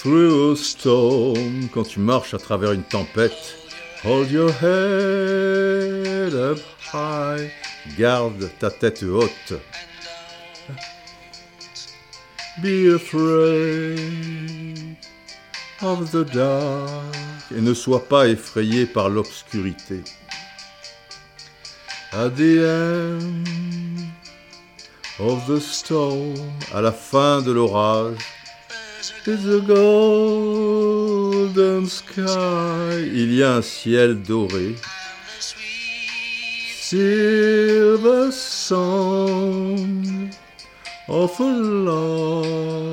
Through a storm, quand tu marches à travers une tempête, hold your head up high, garde ta tête haute. Be afraid of the dark. Et ne sois pas effrayé par l'obscurité. At the end of the storm, à la fin de l'orage, is a golden sky. Il y a un ciel doré. Silver song of a love.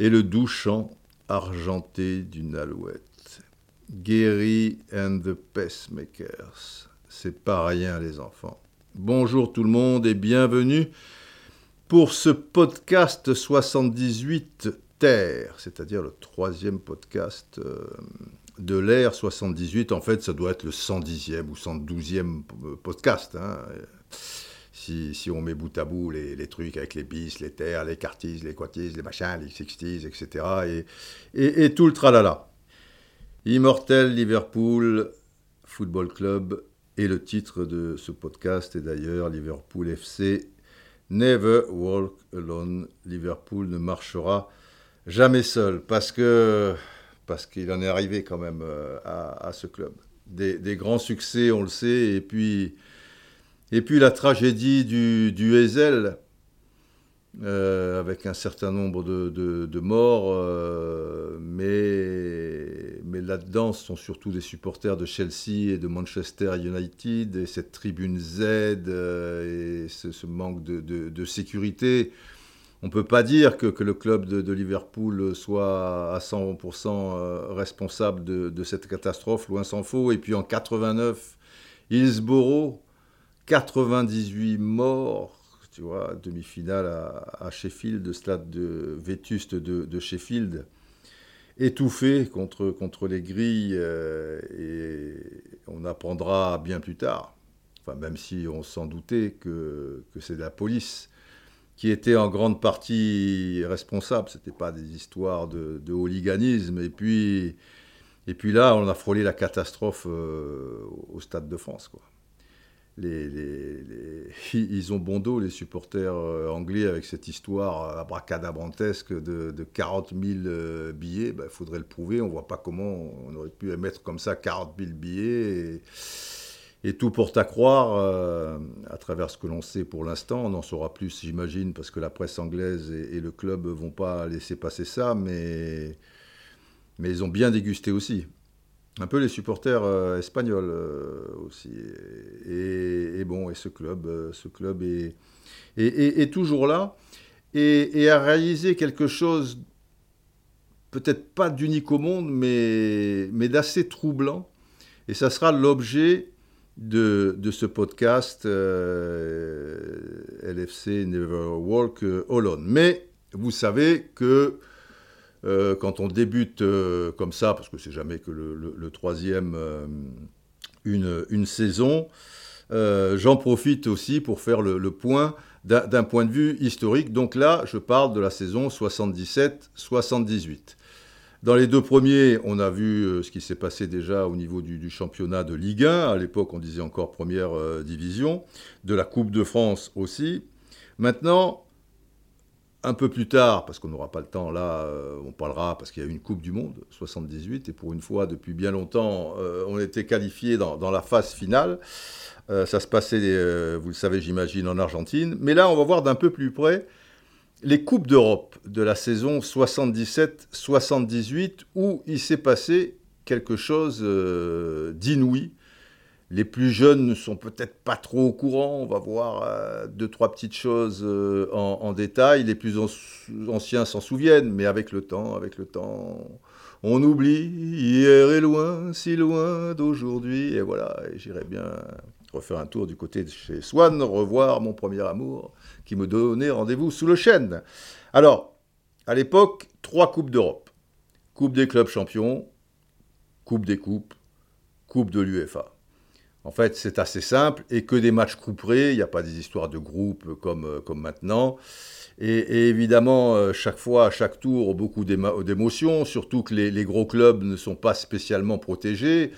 Et le doux chant argenté d'une alouette. Gary and the Pacemakers. C'est pas rien, les enfants. Bonjour tout le monde et bienvenue pour ce podcast 78 Terre, c'est-à-dire le troisième podcast euh, de l'ère 78. En fait, ça doit être le 110e ou 112e podcast. Hein. Si, on met bout à bout les, trucs avec les bis, les terres, les quartises, les quatis, les machins, les sixties, etc. Et, tout le tralala. Immortel Liverpool Football Club et le titre de ce podcast est d'ailleurs Liverpool FC Never Walk Alone. Liverpool ne marchera jamais seul parce que parce qu'il en est arrivé quand même euh, à, à ce club. Des, des, grands succès, on le sait, et puis et puis la tragédie du, du Hazel, euh, avec un certain nombre de, de, morts, euh, mais, mais là-dedans, sont surtout des supporters de Chelsea et de Manchester United, et cette tribune Z, euh, et ce, ce manque de, de, sécurité. On ne peut pas dire que, que le club de, Liverpool soit à 100% responsable de, cette catastrophe, loin s'en faut. Et puis en 89, Hillsborough, 98 morts, tu vois, demi-finale à, Sheffield, stade de, vétuste de, de, Sheffield, étouffé contre, contre les grilles, euh, et on apprendra bien plus tard, enfin même si on s'en doutait, que, que c'est la police qui était en grande partie responsable, ce n'était pas des histoires de, de, hooliganisme, et puis, et puis là, on a frôlé la catastrophe euh, au Stade de France, quoi ils ont bon dos, les supporters euh, anglais, avec cette histoire abracadabrantesque de, de 40 000 euh, billets. Il ben, faudrait le prouver. On ne voit pas comment on aurait pu émettre comme ça 40 000 billets. Et, tout porte à croire, euh, à travers ce que l'on sait pour l'instant, on en saura plus, j'imagine, parce que la presse anglaise et, le club ne vont pas laisser passer ça, mais ils ont bien dégusté aussi un peu les supporters euh, espagnols euh, aussi. Et, bon, et ce club, euh, ce club est, toujours là et, et, a réalisé quelque chose, peut-être pas d'unique au monde, mais, mais d'assez troublant. Et ça sera l'objet de, de, ce podcast LFC Never Walk Alone. Mais vous savez que euh, quand on débute euh, comme ça, parce que c'est jamais que le, troisième, euh, une, saison, j'en profite aussi pour faire le, point d'un point de vue historique. Donc là, je parle de la saison 77-78. Dans les deux premiers, on a vu ce qui s'est passé déjà au niveau du, championnat de Ligue 1. À l'époque, on disait encore première division. De la Coupe de France aussi. Maintenant, un peu plus tard, parce qu'on n'aura pas le temps là, euh, on parlera parce qu'il y a eu une Coupe du Monde, 78, et pour une fois, depuis bien longtemps, euh, on était qualifié dans, dans, la phase finale. Euh, ça se passait, vous le savez, j'imagine, en Argentine. Mais là, on va voir d'un peu plus près les Coupes d'Europe de la saison 77-78, où il s'est passé quelque chose d'inouï les plus jeunes ne sont peut-être pas trop au courant. On va voir euh, deux, trois petites choses euh, en, détail. Les plus anciens s'en souviennent, mais avec le temps, avec le temps, on oublie. Hier est loin, si loin d'aujourd'hui. Et voilà, j'irai bien refaire un tour du côté de chez Swan, revoir mon premier amour qui me donnait rendez-vous sous le chêne. Alors, à l'époque, trois Coupes d'Europe. Coupe des clubs champions, Coupe des coupes, Coupe de l'UEFA. En fait, c'est assez simple et que des matchs couperés, il n'y a pas des histoires de groupe comme, euh, comme maintenant. Et, évidemment, euh, chaque fois, à chaque tour, beaucoup d'émotions, surtout que les, gros clubs ne sont pas spécialement protégés.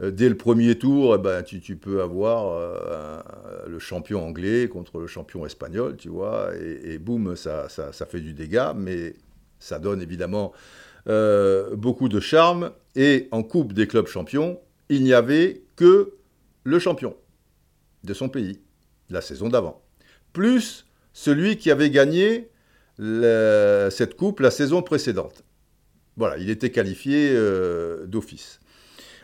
Euh, dès le premier tour, eh ben, tu, peux avoir le champion anglais contre le champion espagnol, tu vois, et, boum, ça, ça, fait du dégât, mais ça donne évidemment beaucoup de charme. Et en Coupe des clubs champions, il n'y avait que le champion de son pays, la saison d'avant, plus celui qui avait gagné cette coupe la saison précédente. Voilà, il était qualifié euh, d'office.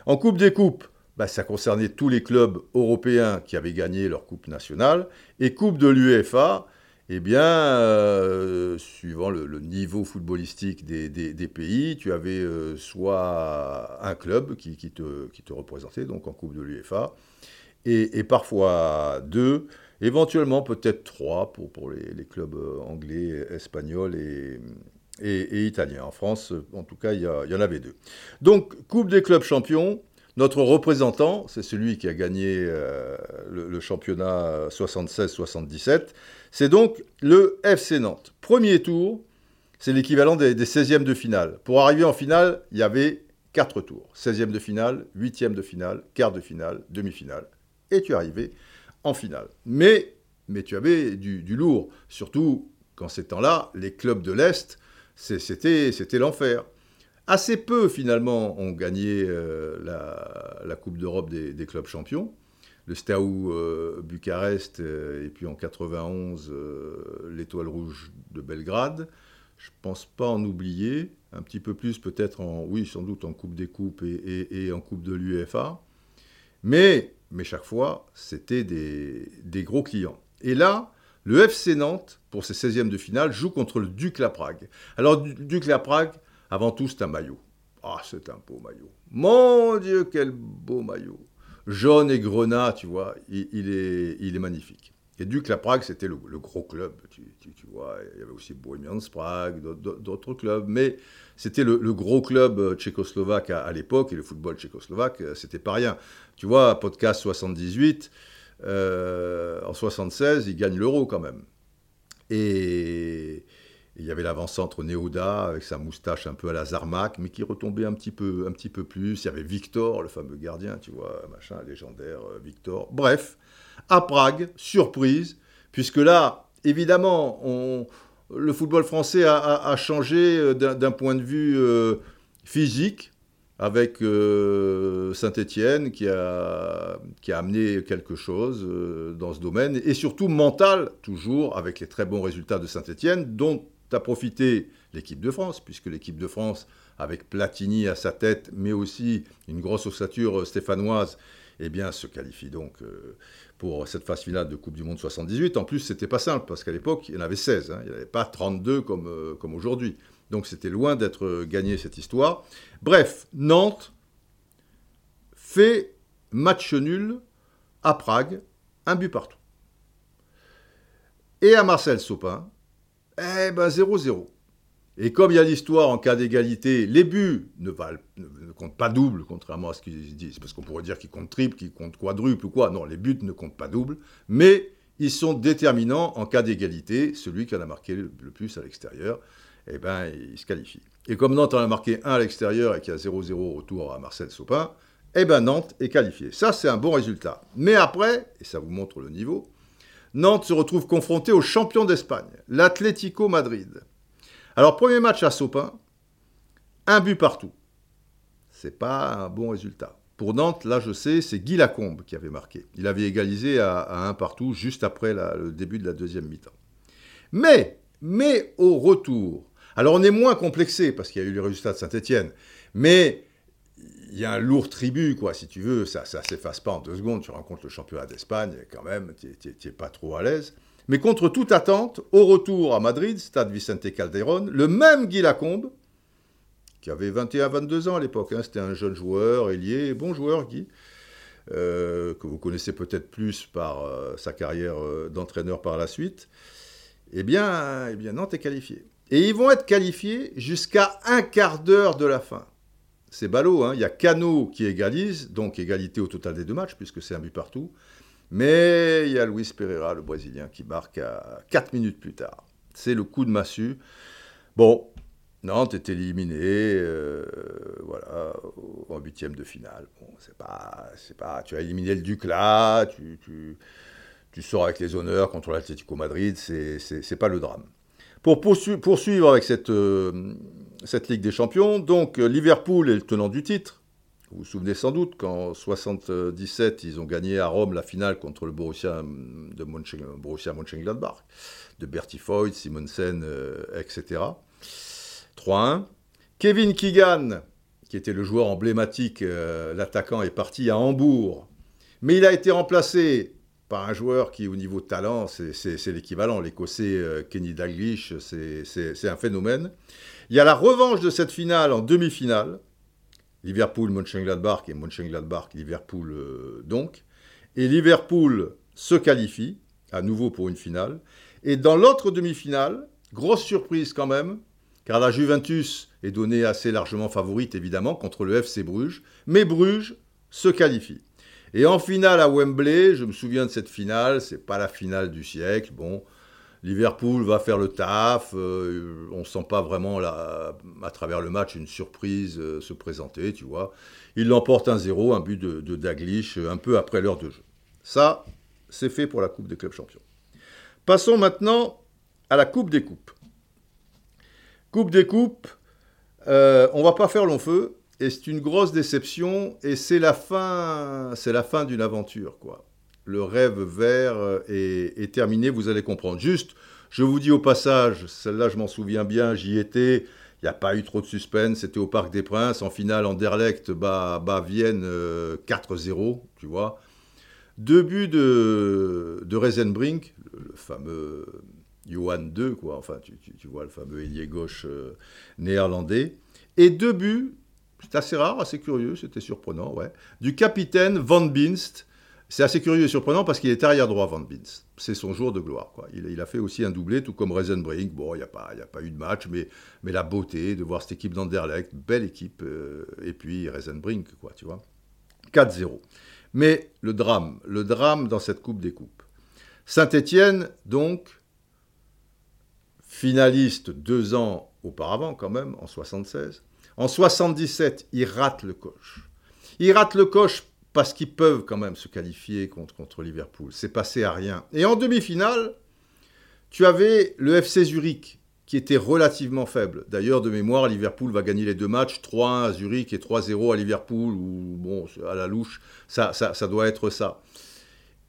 En Coupe des Coupes, bah, ça concernait tous les clubs européens qui avaient gagné leur Coupe nationale. Et Coupe de l'UEFA, eh bien, euh, suivant le, niveau footballistique des, pays, tu avais euh, soit un club qui, te, qui, te, représentait, donc en Coupe de l'UEFA, et, parfois deux, éventuellement peut-être trois pour, pour les, clubs euh, anglais, espagnols et, italiens. En France, en tout cas, il y, en avait deux. Donc, Coupe des clubs champions, notre représentant, c'est celui qui a gagné euh, le, championnat 76-77, c'est donc le FC Nantes. Premier tour, c'est l'équivalent des, des 16e de finale. Pour arriver en finale, il y avait quatre tours. 16e de finale, 8e de finale, quart de finale, demi-finale et tu arrivais en finale. Mais, mais tu avais du, lourd, surtout qu'en ces temps-là, les clubs de l'Est, c'était l'enfer. Assez peu, finalement, ont gagné euh, la, Coupe d'Europe des, clubs champions. Le Staou euh, Bucarest, euh, et puis en 91, l'Étoile Rouge de Belgrade. Je ne pense pas en oublier. Un petit peu plus, peut-être, en, oui, sans doute en Coupe des Coupes et, et en Coupe de l'UEFA. Mais mais chaque fois, c'était des, gros clients. Et là, le FC Nantes, pour ses 16e de finale, joue contre le Duc La Prague. Alors, Duc La Prague, avant tout, c'est un maillot. Ah, c'est un beau maillot. Mon Dieu, quel beau maillot. Jaune et grenat, tu vois, il, est, il est magnifique. Et Duc La Prague, c'était le, gros club, tu, vois. Il y avait aussi Bohemians Prague, d'autres clubs. Mais c'était le, gros club euh, tchécoslovaque à, l'époque, et le football tchécoslovaque, euh, c'était pas rien. Tu vois, podcast 78, euh, en 76, il gagne l'euro quand même. Et il y avait l'avant-centre Néoda avec sa moustache un peu à la Zarmak, mais qui retombait un petit peu, un petit peu plus. Il y avait Victor, le fameux gardien, tu vois, machin légendaire, Victor. Bref, à Prague, surprise, puisque là, évidemment, le football français a, changé euh, d'un point de vue euh, physique avec euh, Saint-Étienne qui a, qui a amené quelque chose dans ce domaine, et surtout mental, toujours avec les très bons résultats de Saint-Étienne, dont a profité l'équipe de France, puisque l'équipe de France, avec Platini à sa tête, mais aussi une grosse ossature stéphanoise, eh bien, se qualifie donc pour cette phase finale de Coupe du Monde 78. En plus, c'était pas simple, parce qu'à l'époque, il y en avait 16. Hein. il n'y avait pas 32 comme, euh, comme aujourd'hui. Donc c'était loin d'être gagné cette histoire. Bref, Nantes fait match nul à Prague, un but partout. Et à Marcel Sopin, eh ben 0-0. Et comme il y a l'histoire en cas d'égalité, les buts ne, valent, ne, comptent pas double, contrairement à ce qu'ils disent. Parce qu'on pourrait dire qu'ils comptent triple, qu'ils comptent quadruple ou quoi. Non, les buts ne comptent pas double. Mais ils sont déterminants en cas d'égalité. Celui qui en a marqué le, plus à l'extérieur, eh ben, il se qualifie. Et comme Nantes en a marqué un à l'extérieur et qu'il y a 0-0 retour à Marcel Sopin, eh ben Nantes est qualifié. Ça, c'est un bon résultat. Mais après, et ça vous montre le niveau, Nantes se retrouve confronté au champion d'Espagne, l'Atlético Madrid. Alors, premier match à Sopin, un but partout. C'est pas un bon résultat. Pour Nantes, là, je sais, c'est Guy Lacombe qui avait marqué. Il avait égalisé à, un partout juste après le début de la deuxième mi-temps. Mais, mais au retour, alors on est moins complexé parce qu'il y a eu les résultats de Saint-Etienne, mais il y a un lourd tribut, quoi, si tu veux, ça ne s'efface pas en deux secondes. Tu rencontres le championnat d'Espagne, quand même, tu n'es pas trop à l'aise. Mais contre toute attente, au retour à Madrid, stade Vicente Calderón, le même Guy Lacombe, qui avait 21-22 ans à l'époque, hein, c'était un jeune joueur, ailier, bon joueur Guy, euh, que vous connaissez peut-être plus par euh, sa carrière euh, d'entraîneur par la suite, eh bien, eh bien Nantes est qualifié. Et ils vont être qualifiés jusqu'à un quart d'heure de la fin. C'est ballot, hein. il y a Cano qui égalise, donc égalité au total des deux matchs, puisque c'est un but partout. Mais il y a Luis Pereira, le Brésilien, qui marque à 4 minutes plus tard. C'est le coup de massue. Bon, Nantes est éliminé, euh, voilà, en huitième de finale. Bon, c'est pas, pas, tu as éliminé le Duclas, tu, tu, sors avec les honneurs contre l'Atlético Madrid, c'est, pas le drame. Pour poursuivre avec cette, euh, cette Ligue des Champions, donc Liverpool est le tenant du titre. Vous vous souvenez sans doute qu'en 77, ils ont gagné à Rome la finale contre le Borussia de Mönchengladbach, de Bertie Foyt, Simonsen, euh, etc. 3-1. Kevin Keegan, qui était le joueur emblématique, euh, l'attaquant, est parti à Hambourg. Mais il a été remplacé par un joueur qui, au niveau de talent, c'est l'équivalent. L'Écossais euh, Kenny Dalglish, c'est un phénomène. Il y a la revanche de cette finale en demi-finale. Liverpool, Mönchengladbach et Mönchengladbach, Liverpool euh, donc. Et Liverpool se qualifie à nouveau pour une finale. Et dans l'autre demi-finale, grosse surprise quand même, car la Juventus est donnée assez largement favorite évidemment contre le FC Bruges, mais Bruges se qualifie. Et en finale à Wembley, je me souviens de cette finale, c'est pas la finale du siècle, bon, Liverpool va faire le taf, euh, on sent pas vraiment à travers le match une surprise euh, se présenter, tu vois. Il l'emporte 1-0, un but de, Daglish euh, un peu après l'heure de jeu. Ça, c'est fait pour la Coupe des clubs champions. Passons maintenant à la Coupe des coupes. Coupe des coupes, on va pas faire long feu, et c'est une grosse déception, et c'est la fin, c'est la fin d'une aventure, quoi. Le rêve vert est, terminé, vous allez comprendre. Juste, je vous dis au passage, celle-là je m'en souviens bien, j'y étais, il n'y a pas eu trop de suspense, c'était au Parc des Princes, en finale Anderlecht bat, bat Vienne 4-0, euh, tu vois. Deux buts de, de Reisenbrink, le fameux Johan II, quoi. Enfin, tu, vois le fameux ailier gauche euh, néerlandais. Et deux buts, c'est assez rare, assez curieux, c'était surprenant, ouais, du capitaine Van Binst. C'est assez curieux et surprenant parce qu'il est arrière droit, Van Binst. C'est son jour de gloire. Quoi. Il, a fait aussi un doublé, tout comme Reisenbrink. Bon, il n'y a, pas, eu de match, mais, la beauté de voir cette équipe d'Anderlecht, belle équipe. Euh, et puis Reisenbrink, quoi, tu vois. 4-0. Mais le drame, le drame dans cette Coupe des Coupes. Saint-Étienne, donc, finaliste deux ans auparavant quand même, en 76. En 77, ils ratent le coche. Ils ratent le coche parce qu'ils peuvent quand même se qualifier contre, contre Liverpool. C'est passé à rien. Et en demi-finale, tu avais le FC Zurich qui était relativement faible. D'ailleurs, de mémoire, Liverpool va gagner les deux matchs, 3-1 à Zurich et 3-0 à Liverpool, ou bon, à la louche, ça, ça, doit être ça.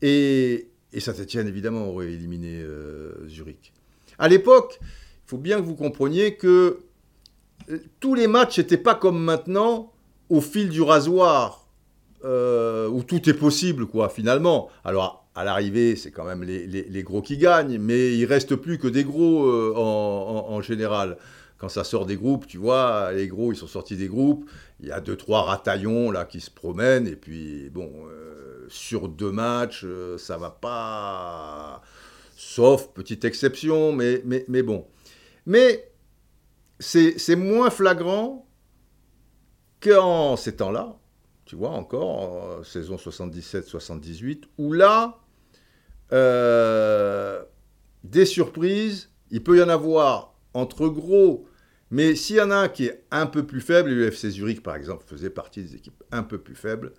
Et, et Saint-Etienne, évidemment, aurait éliminé euh, Zurich. À l'époque, il faut bien que vous compreniez que euh, tous les matchs n'étaient pas comme maintenant au fil du rasoir, euh, où tout est possible, quoi, finalement. Alors, à l'arrivée, c'est quand même les, gros qui gagnent, mais il reste plus que des gros euh, en, général. Quand ça sort des groupes, tu vois, les gros, ils sont sortis des groupes. Il y a deux, trois rataillons là qui se promènent, et puis, bon, sur deux matchs, ça va pas sauf petite exception, mais bon. Mais c'est moins flagrant qu'en ces temps-là, tu vois, encore, en saison 77-78, où là, euh, des surprises, il peut y en avoir entre gros, mais s'il y en a un qui est un peu plus faible, et le FC Zurich, par exemple, faisait partie des équipes un peu plus faibles,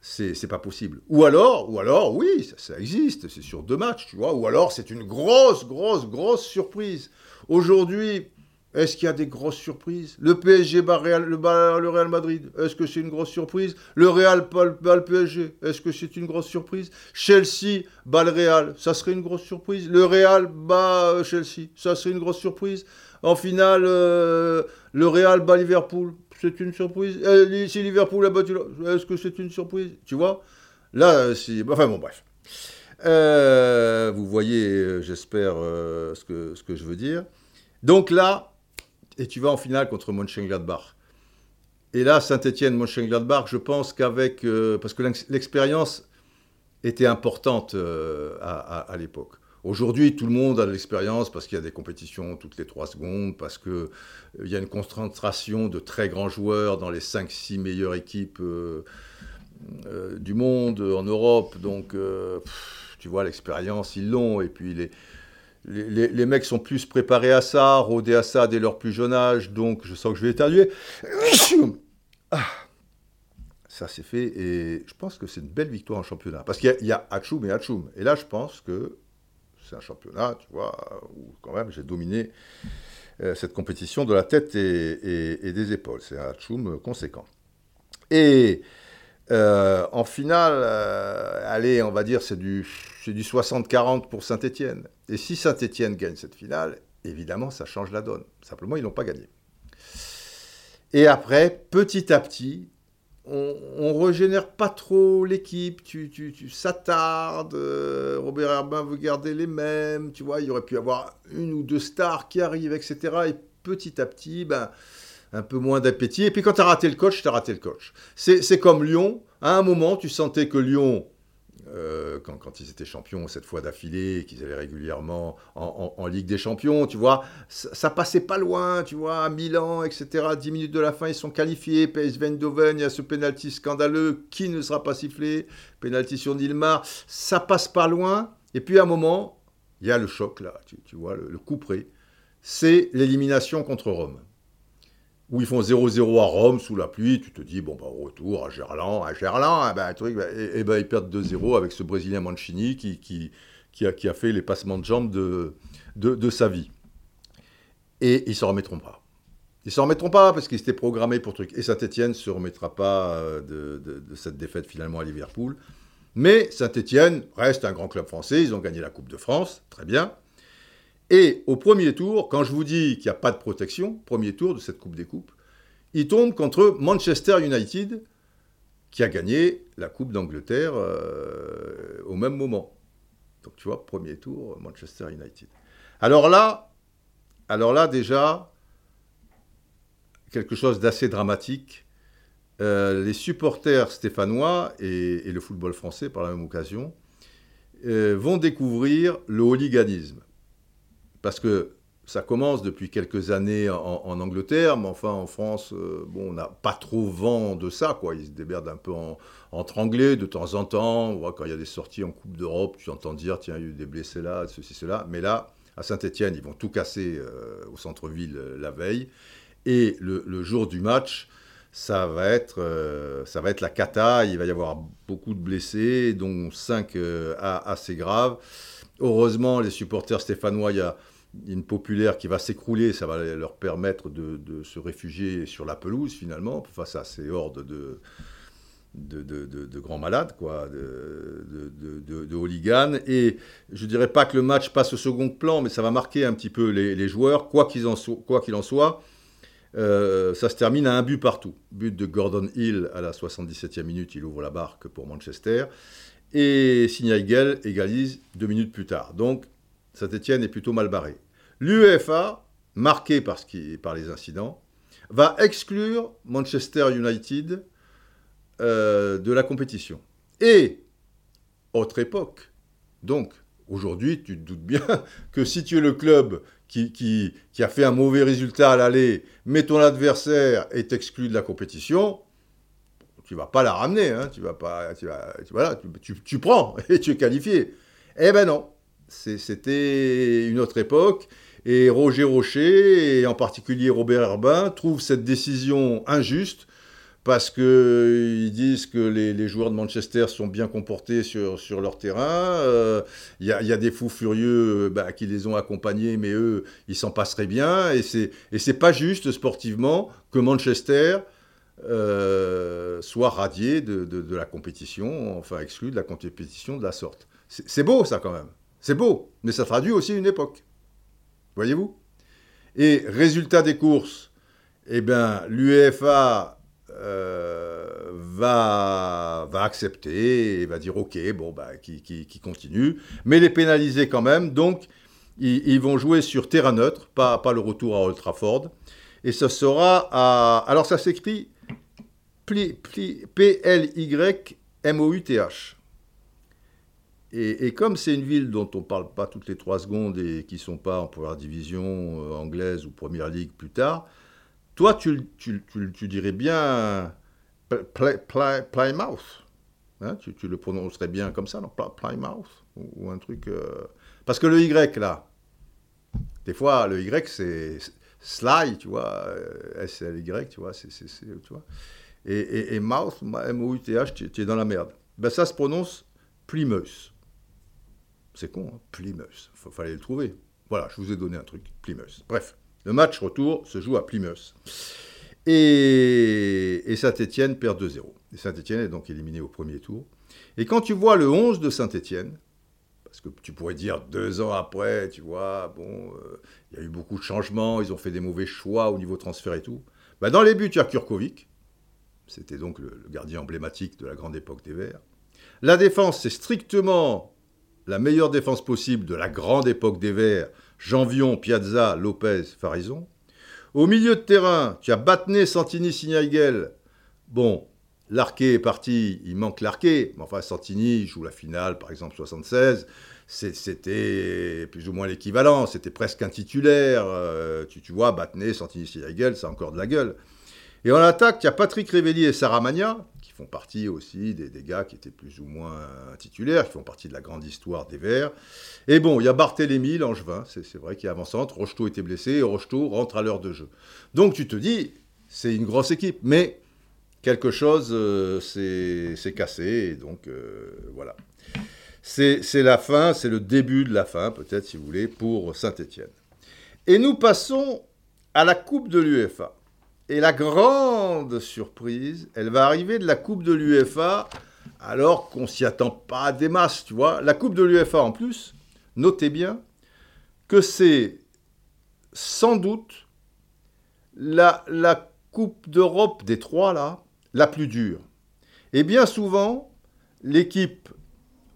c'est pas possible. Ou alors, ou alors, oui, ça, existe, c'est sur deux matchs, tu vois. Ou alors, c'est une grosse, grosse, grosse surprise. Aujourd'hui, est-ce qu'il y a des grosses surprises? Le PSG bat, le, Real Madrid, est-ce que c'est une grosse surprise? Le Real bat le PSG, est-ce que c'est une grosse surprise? Chelsea bat le Real, ça serait une grosse surprise. Le Real bat euh, Chelsea, ça serait une grosse surprise. En finale, euh, le Real bat Liverpool, c'est une surprise. Euh, si Liverpool a battu, est-ce que c'est une surprise? Tu vois? Là, si. Enfin bon, bref. Vous voyez, j'espère, ce, que, ce que je veux dire. Donc là, et tu vas en finale contre Mönchengladbach. Et là, Saint-Etienne, Mönchengladbach, je pense qu'avec. parce que l'expérience était importante à, à l'époque. Aujourd'hui, tout le monde a de l'expérience parce qu'il y a des compétitions toutes les trois secondes, parce qu'il euh, y a une concentration de très grands joueurs dans les 5-6 meilleures équipes euh, euh, du monde, en Europe. Donc, tu vois, l'expérience, ils l'ont. Et puis, les, les, mecs sont plus préparés à ça, rodés à ça dès leur plus jeune âge. Donc, je sens que je vais éternuer. Ah, ça, c'est fait. Et je pense que c'est une belle victoire en championnat. Parce qu'il y, a Hachoum et Hachoum. Et là, je pense que c'est un championnat, tu vois, où quand même j'ai dominé euh, cette compétition de la tête et, des épaules. C'est un tchoum conséquent. Et euh, en finale, euh, allez, on va dire, c'est du, du 60-40 pour Saint-Etienne. Et si Saint-Etienne gagne cette finale, évidemment, ça change la donne. Simplement, ils n'ont pas gagné. Et après, petit à petit, on, on, régénère pas trop l'équipe, tu, tu, tu s'attardes, euh, Robert Herbin veut garder les mêmes, tu vois, il y aurait pu avoir une ou deux stars qui arrivent, etc. Et petit à petit, ben, un peu moins d'appétit. Et puis quand tu as raté le coach, tu as raté le coach. C'est comme Lyon, à un moment, tu sentais que Lyon euh, quand, ils étaient champions cette fois d'affilée, qu'ils allaient régulièrement en, Ligue des Champions, tu vois, ça, passait pas loin, tu vois, à Milan, etc. 10 minutes de la fin, ils sont qualifiés. PSV Eindhoven, il y a ce penalty scandaleux qui ne sera pas sifflé, penalty sur Nilmar, ça passe pas loin. Et puis à un moment, il y a le choc là, tu, vois, le coup près. C'est l'élimination contre Rome où ils font 0-0 à Rome sous la pluie, tu te dis, bon, bah, retour à Gerland, à Gerland, eh ben, truc, bah, et, ben, ils perdent 2-0 avec ce Brésilien Mancini qui, qui, qui, a, qui, a, fait les passements de jambes de, de, de sa vie. Et ils ne s'en remettront pas. Ils ne s'en remettront pas parce qu'ils étaient programmés pour truc. Et Saint-Etienne ne se remettra pas euh, de, de, de, cette défaite finalement à Liverpool. Mais Saint-Etienne reste un grand club français, ils ont gagné la Coupe de France, très bien. Et au premier tour, quand je vous dis qu'il n'y a pas de protection, premier tour de cette Coupe des Coupes, il tombe contre Manchester United, qui a gagné la Coupe d'Angleterre euh, au même moment. Donc tu vois, premier tour, Manchester United. Alors là, alors là déjà, quelque chose d'assez dramatique. Euh, les supporters stéphanois et, le football français, par la même occasion, euh, vont découvrir le hooliganisme parce que ça commence depuis quelques années en, Angleterre, mais enfin en France, euh, bon, on n'a pas trop vent de ça, quoi. Ils se déberdent un peu en, entre anglais de temps en temps. quand il y a des sorties en Coupe d'Europe, tu entends dire, tiens, il y a eu des blessés là, ceci, cela. Mais là, à Saint-Etienne, ils vont tout casser euh, au centre-ville euh, la veille. Et le, jour du match, ça va, être, ça va être la cata. Il va y avoir beaucoup de blessés, dont cinq assez graves. Heureusement, les supporters stéphanois, il y a une populaire qui va s'écrouler, ça va leur permettre de, se réfugier sur la pelouse finalement, face à ces hordes de, grands malades, quoi, de, hooligans. Et je ne dirais pas que le match passe au second plan, mais ça va marquer un petit peu les, joueurs, quoi qu'il en, en, soit. Euh, ça se termine à un but partout. But de Gordon Hill à la 77e minute, il ouvre la barque pour Manchester. Et Signaigel égalise deux minutes plus tard. Donc Saint-Etienne est plutôt mal barré. L'UEFA, marqué par, les incidents, va exclure Manchester United euh, de la compétition. Et, autre époque, donc aujourd'hui, tu te doutes bien que si tu es le club qui, a fait un mauvais résultat à l'aller, mais ton adversaire est exclu de la compétition, tu vas pas la ramener, hein, tu vas pas, tu, prends et tu es qualifié. Eh ben non, c'était une autre époque. Et Roger Rocher, et en particulier Robert Herbin, trouvent cette décision injuste parce qu'ils euh, disent que les, joueurs de Manchester sont bien comportés sur, sur leur terrain. Euh, il y, a des fous furieux euh, bah, qui les ont accompagnés, mais eux, ils s'en passeraient bien. Et c'est, et pas juste sportivement que Manchester soit radié de, de, la compétition, enfin exclu de la compétition de la sorte. c'est beau ça quand même. C'est beau, mais ça traduit aussi une époque. Voyez-vous? Et résultat des courses, eh bien, l'UEFA euh, va, accepter et va dire OK, bon, bah, qui, continue, mais les pénaliser quand même. Donc, ils, vont jouer sur terrain neutre, pas, pas le retour à Old Trafford. Et ce sera à. Alors, ça s'écrit P-L-Y-M-O-U-T-H. Et, comme c'est une ville dont on ne parle pas toutes les trois secondes et qui ne sont pas en première division euh, anglaise ou première ligue plus tard, toi, tu, tu, tu, dirais bien Plymouth. Hein, tu, le prononcerais bien comme ça, non Plymouth ou, un truc. Euh, parce que le Y, là, des fois, le Y, c'est Sly, tu vois, euh, S-L-Y, tu vois, c'est, tu vois. Et, et, mouth, M-O-U-T-H, tu, es dans la merde. Ben, ça se prononce Plymouth. C'est con, hein Plymouth. Il fallait le trouver. Voilà, je vous ai donné un truc, Plymouth. Bref, le match retour se joue à Plymouth. Et, et Saint-Etienne perd 2-0. Et Saint-Etienne est donc éliminé au premier tour. Et quand tu vois le 11 de Saint-Etienne, parce que tu pourrais dire deux ans après, tu vois, bon, euh, il y a eu beaucoup de changements, ils ont fait des mauvais choix au niveau transfert et tout. Bah, dans les buts, il y a Kurkovic. C'était donc le, gardien emblématique de la grande époque des Verts. La défense, c'est strictement la meilleure défense possible de la grande époque des Verts. Janvion, Piazza, Lopez, Farison. Au milieu de terrain, tu as Battenet, Santini, Signaigel. Bon, L'arqué est parti, il manque l'arqué. Mais enfin, Santini joue la finale, par exemple, 76. C'était plus ou moins l'équivalent. C'était presque un titulaire. Euh, tu, vois, Battenet, Santini, Sierra ça a encore de la gueule. Et en attaque, il y a Patrick Révelli et Sarah Magna, font partie aussi des, gars qui étaient plus ou moins titulaires, qui font partie de la grande histoire des Verts. Et bon, il y a Barthélemy, Langevin, c'est vrai, qui est avançante. Rocheteau était blessé, et Rocheteau rentre à l'heure de jeu. Donc tu te dis, c'est une grosse équipe. Mais quelque chose euh, s'est cassé, et donc euh, voilà. C'est la fin, c'est le début de la fin, peut-être si vous voulez, pour Saint-Étienne. Et nous passons à la Coupe de l'UEFA. Et la grande surprise, elle va arriver de la Coupe de l'UEFA alors qu'on s'y attend pas des masses, tu vois. La Coupe de l'UEFA en plus, notez bien que c'est sans doute la, la Coupe d'Europe des trois là, la plus dure. Et bien souvent, l'équipe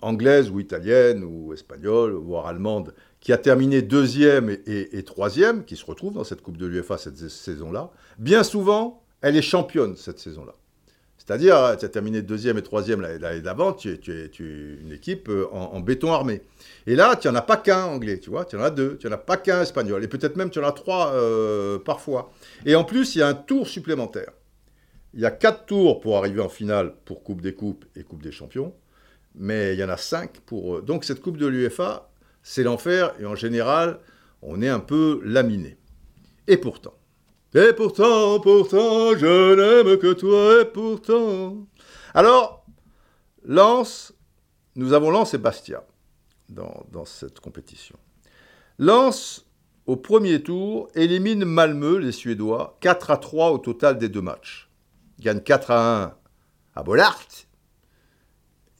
anglaise ou italienne ou espagnole, voire allemande, qui a terminé deuxième et, troisième, qui se retrouve dans cette Coupe de l'UEFA cette saison-là, bien souvent, elle est championne cette saison-là. C'est-à-dire, tu as terminé deuxième et troisième l'année d'avant, tu es, une équipe euh, en, béton armé. Et là, tu n'en as pas qu'un anglais, tu vois, tu en as deux, tu n'en as pas qu'un espagnol, et peut-être même tu en as trois euh, parfois. Et en plus, il y a un tour supplémentaire. Il y a quatre tours pour arriver en finale pour Coupe des Coupes et Coupe des Champions, mais il y en a cinq pour. Donc cette Coupe de l'UEFA, c'est l'enfer et en général, on est un peu laminé. Et pourtant. Et pourtant, pourtant, je n'aime que toi, et pourtant. Alors, Lance, nous avons Lance et Bastia dans, dans cette compétition. Lance, au premier tour, élimine Malmö, les Suédois, 4 à 3 au total des deux matchs gagne 4 à 1 à Bollard.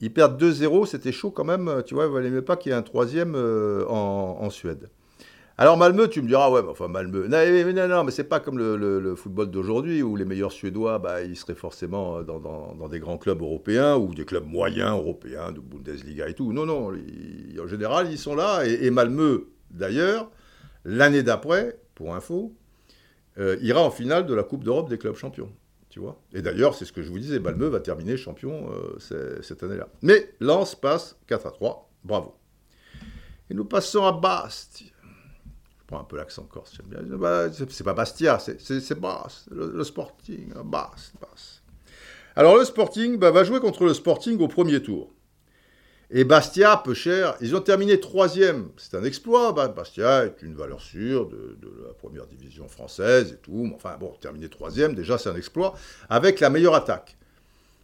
Ils perdent 2-0, c'était chaud quand même. Tu vois, il ne pas qu'il y ait un troisième euh, en, Suède. Alors Malmö, tu me diras, ouais, mais enfin Malmö. Non, mais, non, non, mais c'est pas comme le, football d'aujourd'hui où les meilleurs Suédois, bah, ils seraient forcément dans, des grands clubs européens ou des clubs moyens européens, de Bundesliga et tout. Non, non, en général, ils sont là. Et, Malmö, d'ailleurs, l'année d'après, pour info, euh, ira en finale de la Coupe d'Europe des clubs champions Et d'ailleurs, c'est ce que je vous disais, Malmö va terminer champion euh, cette année-là. Mais Lens passe 4 à 3, bravo. Et nous passons à Bastia. Je prends un peu l'accent corse, j'aime bien. Bah, c'est pas Bastia, c'est Bast, le, Sporting, Bast, Bast. Alors le Sporting bah, va jouer contre le Sporting au premier tour. Et Bastia, peu cher, ils ont terminé troisième. C'est un exploit. Bastia est une valeur sûre de, la première division française et tout. Enfin bon, terminer troisième, déjà c'est un exploit, avec la meilleure attaque.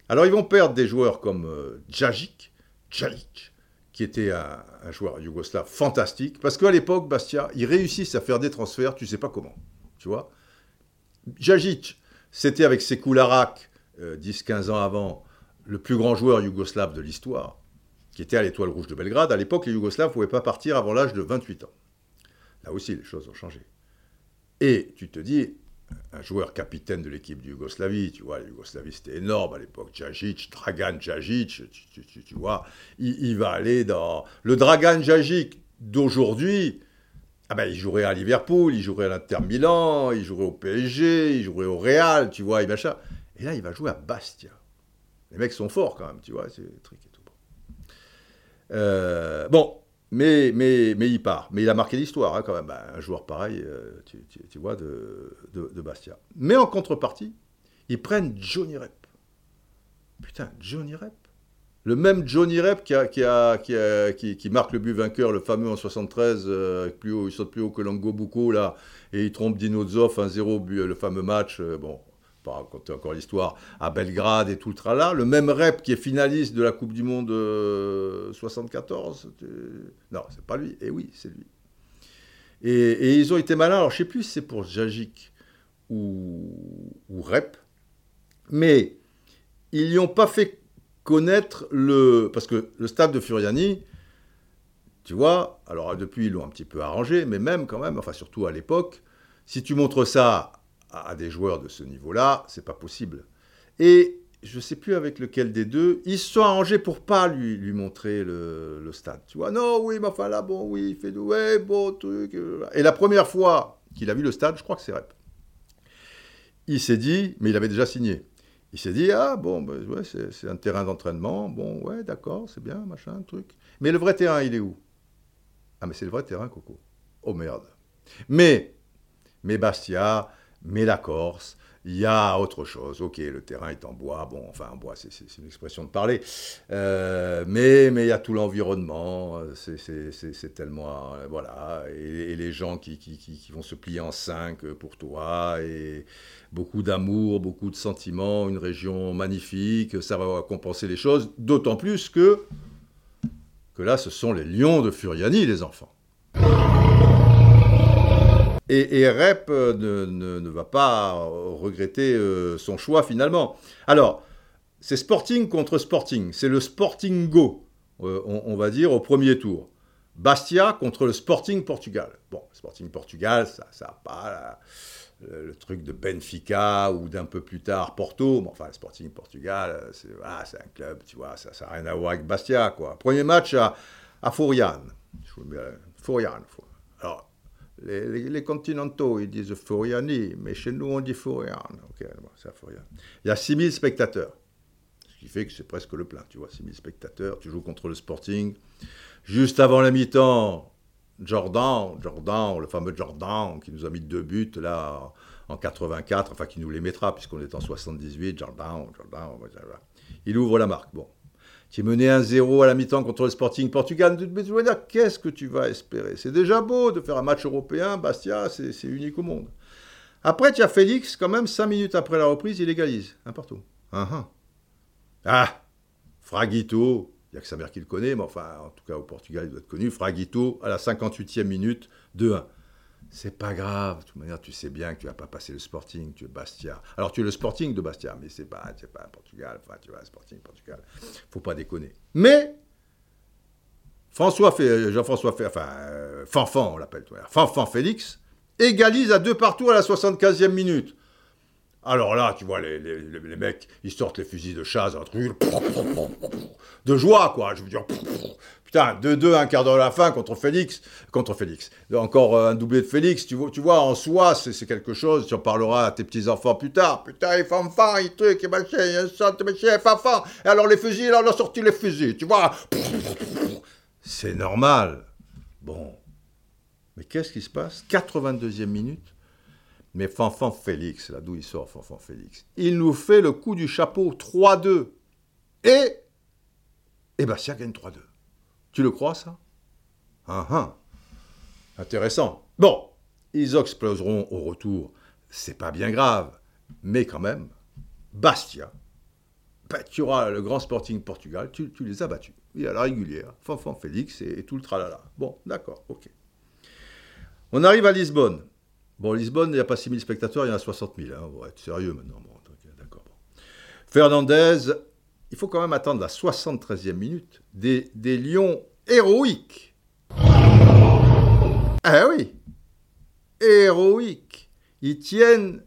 Alors ils vont perdre des joueurs comme euh, Djajic, Djajic, qui était un, joueur yougoslave fantastique, parce qu'à l'époque, Bastia, ils réussissent à faire des transferts, tu sais pas comment, tu vois. Djajic, c'était avec Sekularak, 10-15 euh, ans avant, le plus grand joueur yougoslave de l'histoire qui était à l'Étoile Rouge de Belgrade. À l'époque, les Yougoslaves ne pouvaient pas partir avant l'âge de 28 ans. Là aussi, les choses ont changé. Et tu te dis, un joueur capitaine de l'équipe de Yougoslavie, tu vois, la Yougoslavie c'était énorme à l'époque, Djajic, Dragan Djajic, tu, vois, il, va aller dans... Le Dragan Djajic d'aujourd'hui, ah ben, il jouerait à Liverpool, il jouerait à l'Inter Milan, il jouerait au PSG, il jouerait au Real, tu vois, il machin. Et là, il va jouer à Bastia. Les mecs sont forts quand même, tu vois, c'est tricky. Euh, bon, mais, mais, mais il part. Mais il a marqué l'histoire, hein, quand même. Ben, un joueur pareil, euh, tu, vois, de, Bastia. Mais en contrepartie, ils prennent Johnny Rep. Putain, Johnny Rep. Le même Johnny Rep qui, marque le but vainqueur, le fameux en 73, euh, plus haut, il saute plus haut que Longo Bucco, là, et il trompe Dino Zoff, 1-0, le fameux match. Euh, bon, pas raconter encore l'histoire, à Belgrade et tout le tralala. Le même Rep qui est finaliste de la Coupe du Monde 74. Non, c'est pas lui. Et eh oui, c'est lui. Et, et, ils ont été malins. Alors, je sais plus si c'est pour Jagic ou, ou Rep, mais ils n'y ont pas fait connaître le. Parce que le stade de Furiani, tu vois, alors depuis, ils l'ont un petit peu arrangé, mais même quand même, enfin, surtout à l'époque, si tu montres ça à des joueurs de ce niveau-là, c'est pas possible. Et je sais plus avec lequel des deux, ils se sont arrangés pour pas lui, lui montrer le, stade. Tu vois, non, oui, mais enfin là, bon, oui, il fait du ouais, bon truc. Euh, et la première fois qu'il a vu le stade, je crois que c'est Rep. Il s'est dit, mais il avait déjà signé. Il s'est dit, ah bon, ben, ouais, c'est un terrain d'entraînement, bon, ouais, d'accord, c'est bien, machin, truc. Mais le vrai terrain, il est où? Ah, mais c'est le vrai terrain, Coco. Oh merde. Mais, mais Bastia, mais la Corse, il y a autre chose. Ok, le terrain est en bois, bon, enfin, en bois, c'est une expression de parler. Euh, mais, mais il y a tout l'environnement, c'est tellement. Euh, voilà, et, les gens qui, qui, qui, vont se plier en cinq pour toi, et beaucoup d'amour, beaucoup de sentiments, une région magnifique, ça va compenser les choses, d'autant plus que, que là, ce sont les lions de Furiani, les enfants. Et, Rep euh, ne, va pas regretter euh, son choix finalement. Alors, c'est Sporting contre Sporting. C'est le Sporting Go, euh, on, va dire, au premier tour. Bastia contre le Sporting Portugal. Bon, Sporting Portugal, ça n'a pas le, truc de Benfica ou d'un peu plus tard Porto. Mais enfin, le Sporting Portugal, c'est ah, un club, tu vois, ça n'a rien à voir avec Bastia. Quoi. Premier match à, à Fourian. Fourian. Alors, les, continentaux, ils disent Furiani, mais chez nous, on dit Furian. Il y a 6000 spectateurs, ce qui fait que c'est presque le plein, tu vois, 6000 spectateurs. Tu joues contre le Sporting. Juste avant la mi-temps, Jordan, Jordan, le fameux Jordan, qui nous a mis deux buts, là, en 84, enfin, qui nous les mettra, puisqu'on est en 78, Jordan, Jordan, il ouvre la marque. Bon, qui est mené 1-0 à la mi-temps contre le Sporting Portugal. Mais tu vas dire, qu'est-ce que tu vas espérer? C'est déjà beau de faire un match européen, Bastia, c'est unique au monde. Après, tu as Félix, quand même, 5 minutes après la reprise, il égalise, un partout. Ah Fraguito, il n'y a que sa mère qui le connaît, mais enfin, en tout cas au Portugal, il doit être connu. Fraguito, à la 58e minute, 2-1. C'est pas grave, de toute manière, tu sais bien que tu vas pas passer le Sporting, tu es Bastia. Alors tu es le Sporting de Bastia, mais c'est pas, c'est pas Portugal, enfin tu vois, Sporting Portugal. Faut pas déconner. Mais François Jean-François enfin euh, Fanfan, on l'appelle, Fanfan Félix égalise à deux partout à la 75e minute. Alors là, tu vois, les, les, les, mecs, ils sortent les fusils de chasse, un truc de joie, quoi. Je veux dire, putain, 2-2, un quart d'heure à la fin contre Félix, contre Félix. Encore euh, un doublé de Félix, tu vois, tu vois en soi, c'est quelque chose, tu en parleras à tes petits-enfants plus tard. Putain, il fanfan, il truc, il machin, il saute, machin, fanfan. Et alors les fusils, là, on a sorti les fusils, tu vois. C'est normal. Bon. Mais qu'est-ce qui se passe? 82e minute mais Fanfan Félix, là d'où il sort Fanfan Félix, il nous fait le coup du chapeau 3-2. Et, et Bastia gagne 3-2. Tu le crois ça? Ah, ah. Intéressant. Bon, ils exploseront au retour. C'est pas bien grave. Mais quand même, Bastia, tu auras le grand Sporting Portugal, tu, les as battus. Oui, à la régulière. Fanfan Félix et, tout le tralala. Bon, d'accord, ok. On arrive à Lisbonne. Bon, Lisbonne, il n'y a pas 6000 spectateurs, il y en a 60 000. Hein. On va être sérieux maintenant. D'accord. Fernandez, il faut quand même attendre la 73e minute. Des, lions héroïques. Ah oui Héroïques. Ils tiennent.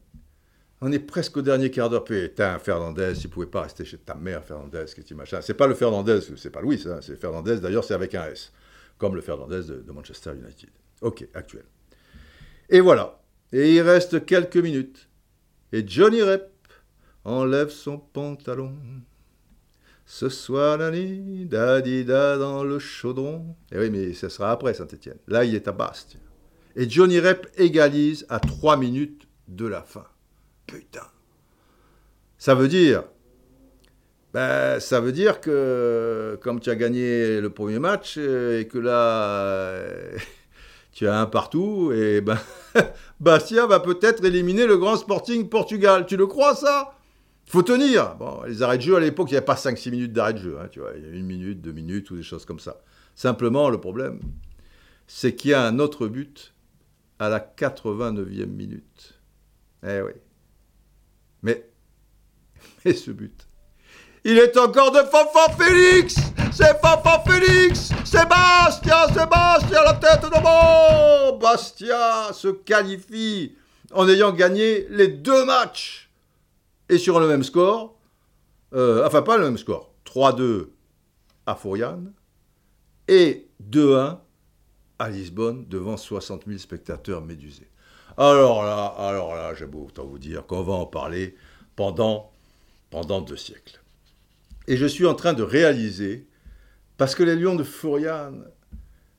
On est presque au dernier quart d'heure. Putain, Fernandez, il pouvait pas rester chez ta mère, Fernandez, qu'est-ce que machin. C'est pas le Fernandez, c'est pas Louis. C'est Fernandez, d'ailleurs, c'est avec un S. Comme le Fernandez de, de Manchester United. Ok, actuel. Et voilà. Et il reste quelques minutes. Et Johnny Rep enlève son pantalon. Ce soir, Nani, Dadida dans le chaudron. Eh oui, mais ça sera après Saint-Etienne. Là, il est à Bastia. Et Johnny Rep égalise à 3 minutes de la fin. Putain. Ça veut dire. Ben, ça veut dire que comme tu as gagné le premier match euh, et que là tu as un partout, et ben Bastia va peut-être éliminer le grand Sporting Portugal. Tu le crois ça? Faut tenir. Bon, les arrêts de jeu à l'époque, il n'y avait pas 5-6 minutes d'arrêt de jeu. Hein, tu vois, il y a une minute, deux minutes ou des choses comme ça. Simplement, le problème, c'est qu'il y a un autre but à la 89e minute. Eh oui. Mais, mais ce but, il est encore de Fanfan Félix C'est Fanfan Félix Sébastien Sébastien, la tête de mort Bastia se qualifie en ayant gagné les deux matchs et sur le même score, euh, enfin pas le même score, 3-2 à Fouriane et 2-1 à Lisbonne devant 60 000 spectateurs médusés. Alors là, alors là, j'ai beau autant vous dire qu'on va en parler pendant, pendant deux siècles. Et je suis en train de réaliser, parce que les Lions de Fouriane,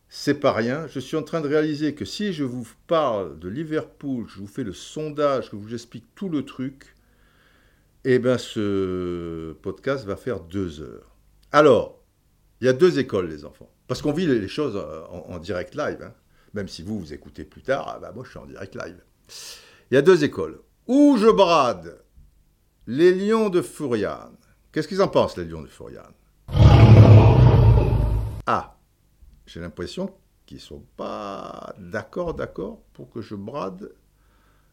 c'est pas rien, je suis en train de réaliser que si je vous parle de Liverpool, je vous fais le sondage, que je vous explique tout le truc, eh bien, ce podcast va faire deux heures. Alors, il y a deux écoles, les enfants. Parce qu'on vit les choses en, direct live. Hein. Même si vous, vous écoutez plus tard, ah bah, moi, je suis en direct live. Il y a deux écoles. Où je brade les lions de Fouriane. Qu'est-ce qu'ils en pensent, les lions de Fouriane Ah, j'ai l'impression qu'ils ne sont pas d'accord, d'accord pour que je brade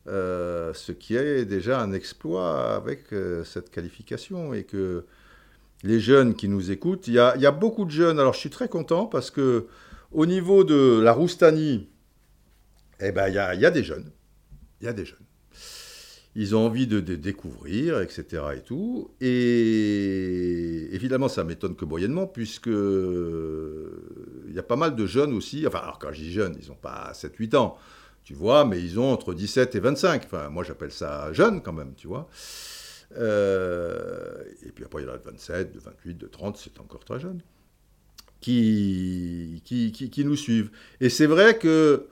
euh, ce qui est déjà un exploit avec euh, cette qualification et que les jeunes qui nous écoutent, il y, a, beaucoup de jeunes. Alors je suis très content parce que au niveau de la Roustanie, eh ben il y a, des jeunes, il y a des jeunes. Ils ont envie de, découvrir, etc. et tout. Et évidemment, ça m'étonne que moyennement, puisque il y a pas mal de jeunes aussi. Enfin, alors quand je dis jeunes, ils n'ont pas 7-8 ans tu vois, mais ils ont entre 17 et 25. Enfin, moi, j'appelle ça jeune quand même, tu vois. Euh, et puis après, il y en a de 27, de 28, de 30, c'est encore très jeune, qui, qui, qui, nous suivent. Et c'est vrai que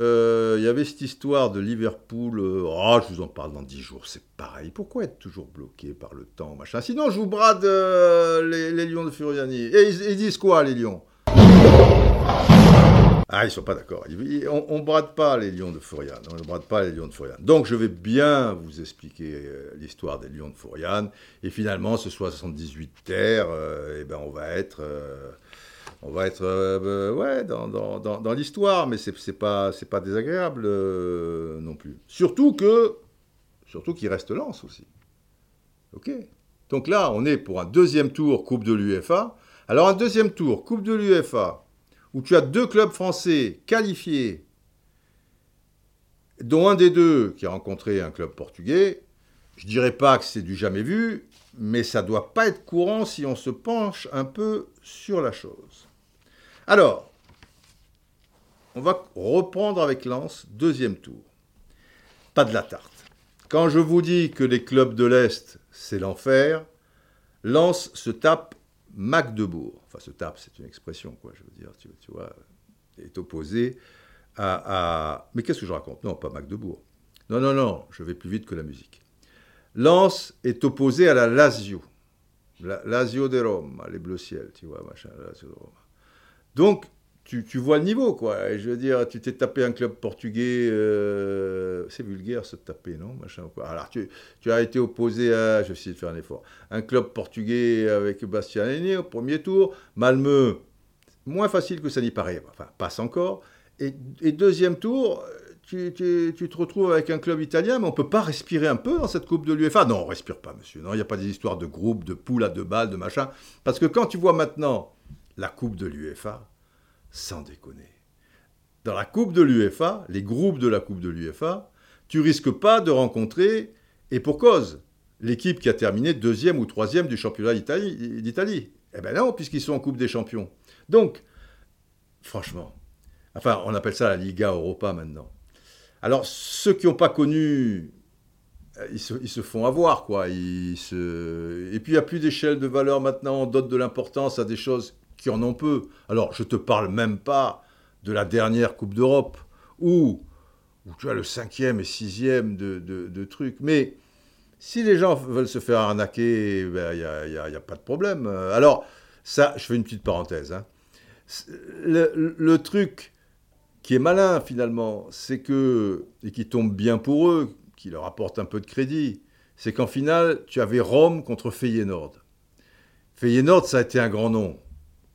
euh, il y avait cette histoire de Liverpool. Euh, oh, je vous en parle dans 10 jours, c'est pareil. Pourquoi être toujours bloqué par le temps, machin? Sinon, je vous brade les, Lions de Furiani. Et ils disent quoi, les Lions? Ah, ils sont pas d'accord. On ne brade pas les lions de Fouriane. On ne brade pas les lions de. Donc, je vais bien vous expliquer euh, l'histoire des lions de Fouriane. Et finalement, ce 78 terres, euh, eh ben, on va être, euh, on va être ouais, dans, l'histoire. Mais ce n'est pas, pas désagréable non plus. Surtout que, surtout qu'il reste Lance aussi. OK Donc là, on est pour un deuxième tour Coupe de l'UFA. Alors, un deuxième tour Coupe de l'UFA où tu as deux clubs français qualifiés, dont un des deux qui a rencontré un club portugais, je dirais pas que c'est du jamais vu, mais ça doit pas être courant si on se penche un peu sur la chose. Alors, on va reprendre avec Lens, deuxième tour. Pas de la tarte. Quand je vous dis que les clubs de l'Est, c'est l'enfer, Lens se tape Magdebourg, enfin se tape, c'est une expression, quoi, je veux dire, tu, vois, est opposé à, Mais qu'est-ce que je raconte? Non, pas Magdebourg. Non, non, non, je vais plus vite que la musique. Lens est opposé à la Lazio. La, Lazio de Rome, les bleus ciel, tu vois, machin, Lazio de Rome. Donc, tu, vois le niveau, quoi. je veux dire, tu t'es tapé un club portugais, euh, c'est vulgaire se taper, non Machin, quoi. Alors, tu, as été opposé à, je vais essayer de faire un effort, un club portugais avec Bastianini au premier tour, Malmö, moins facile que ça n'y paraît, enfin, passe encore. Et, deuxième tour, tu, te retrouves avec un club italien, mais on ne peut pas respirer un peu dans cette Coupe de l'UEFA? Non, on ne respire pas, monsieur. Non, il n'y a pas des histoires de groupe, de poules à deux balles, de machin. Parce que quand tu vois maintenant la Coupe de l'UEFA, sans déconner. Dans la Coupe de l'UEFA, les groupes de la Coupe de l'UEFA, tu risques pas de rencontrer, et pour cause, l'équipe qui a terminé deuxième ou troisième du championnat d'Italie. Eh bien non, puisqu'ils sont en Coupe des Champions. Donc, franchement, enfin, on appelle ça la Liga Europa maintenant. Alors, ceux qui n'ont pas connu ils se, font avoir, quoi. Et puis, il n'y a plus d'échelle de valeur maintenant. On donne de l'importance à des choses qui en ont peu. Alors, je te parle même pas de la dernière Coupe d'Europe, où, tu as le cinquième et sixième de, de, trucs. Mais si les gens veulent se faire arnaquer, il ben, n'y a, a, pas de problème. Alors, ça, je fais une petite parenthèse. Hein. Le, le, truc qui est malin, finalement, c'est que, et qui tombe bien pour eux, qui leur apporte un peu de crédit, c'est qu'en finale, tu avais Rome contre Feyenoord. Feyenoord, ça a été un grand nom,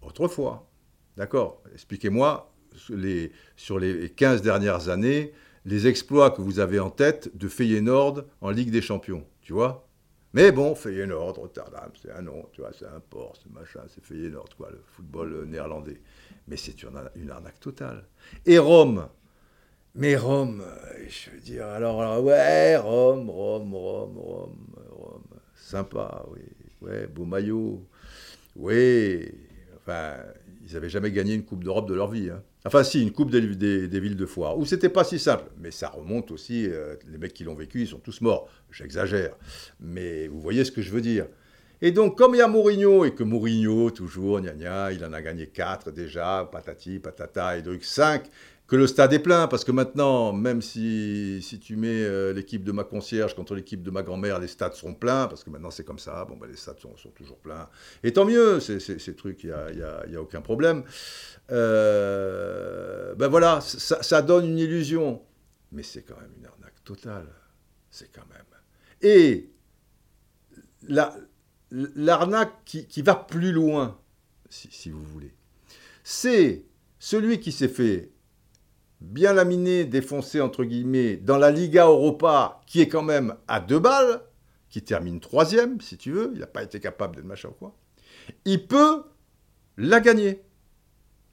autrefois. D'accord? Expliquez-moi, sur les 15 dernières années, les exploits que vous avez en tête de Feyenoord en Ligue des Champions, tu vois? Mais bon, Feyenoord, Rotterdam, c'est un nom, tu vois, c'est un port, c'est machin, c'est Feyenoord, quoi, le football néerlandais. Mais c'est une, une arnaque totale. Et Rome, mais Rome, je veux dire, alors, ouais, Rome, Rome, Rome, Rome, Rome, sympa, oui, ouais, beau maillot, oui, ils n'avaient jamais gagné une Coupe d'Europe de leur vie. Hein. Enfin, si, une Coupe des, villes de foire, où c'était pas si simple, mais ça remonte aussi, euh, les mecs qui l'ont vécu, ils sont tous morts, j'exagère, mais vous voyez ce que je veux dire. Et donc, comme il y a Mourinho, et que Mourinho, toujours, gna gna, il en a gagné 4 déjà, patati, patata, et donc 5, que le stade est plein, parce que maintenant, même si, si tu mets euh, l'équipe de ma concierge contre l'équipe de ma grand-mère, les stades sont pleins, parce que maintenant c'est comme ça, bon, ben, les stades sont, toujours pleins. Et tant mieux, ces, trucs, il n'y a, aucun problème. Euh, ben voilà, ça, ça, donne une illusion. Mais c'est quand même une arnaque totale. C'est quand même. Et l'arnaque qui, qui, va plus loin, si, si vous voulez, c'est celui qui s'est fait bien laminé, défoncé entre guillemets, dans la Liga Europa, qui est quand même à deux balles, qui termine troisième, si tu veux, il n'a pas été capable d'être machin ou quoi, il peut la gagner.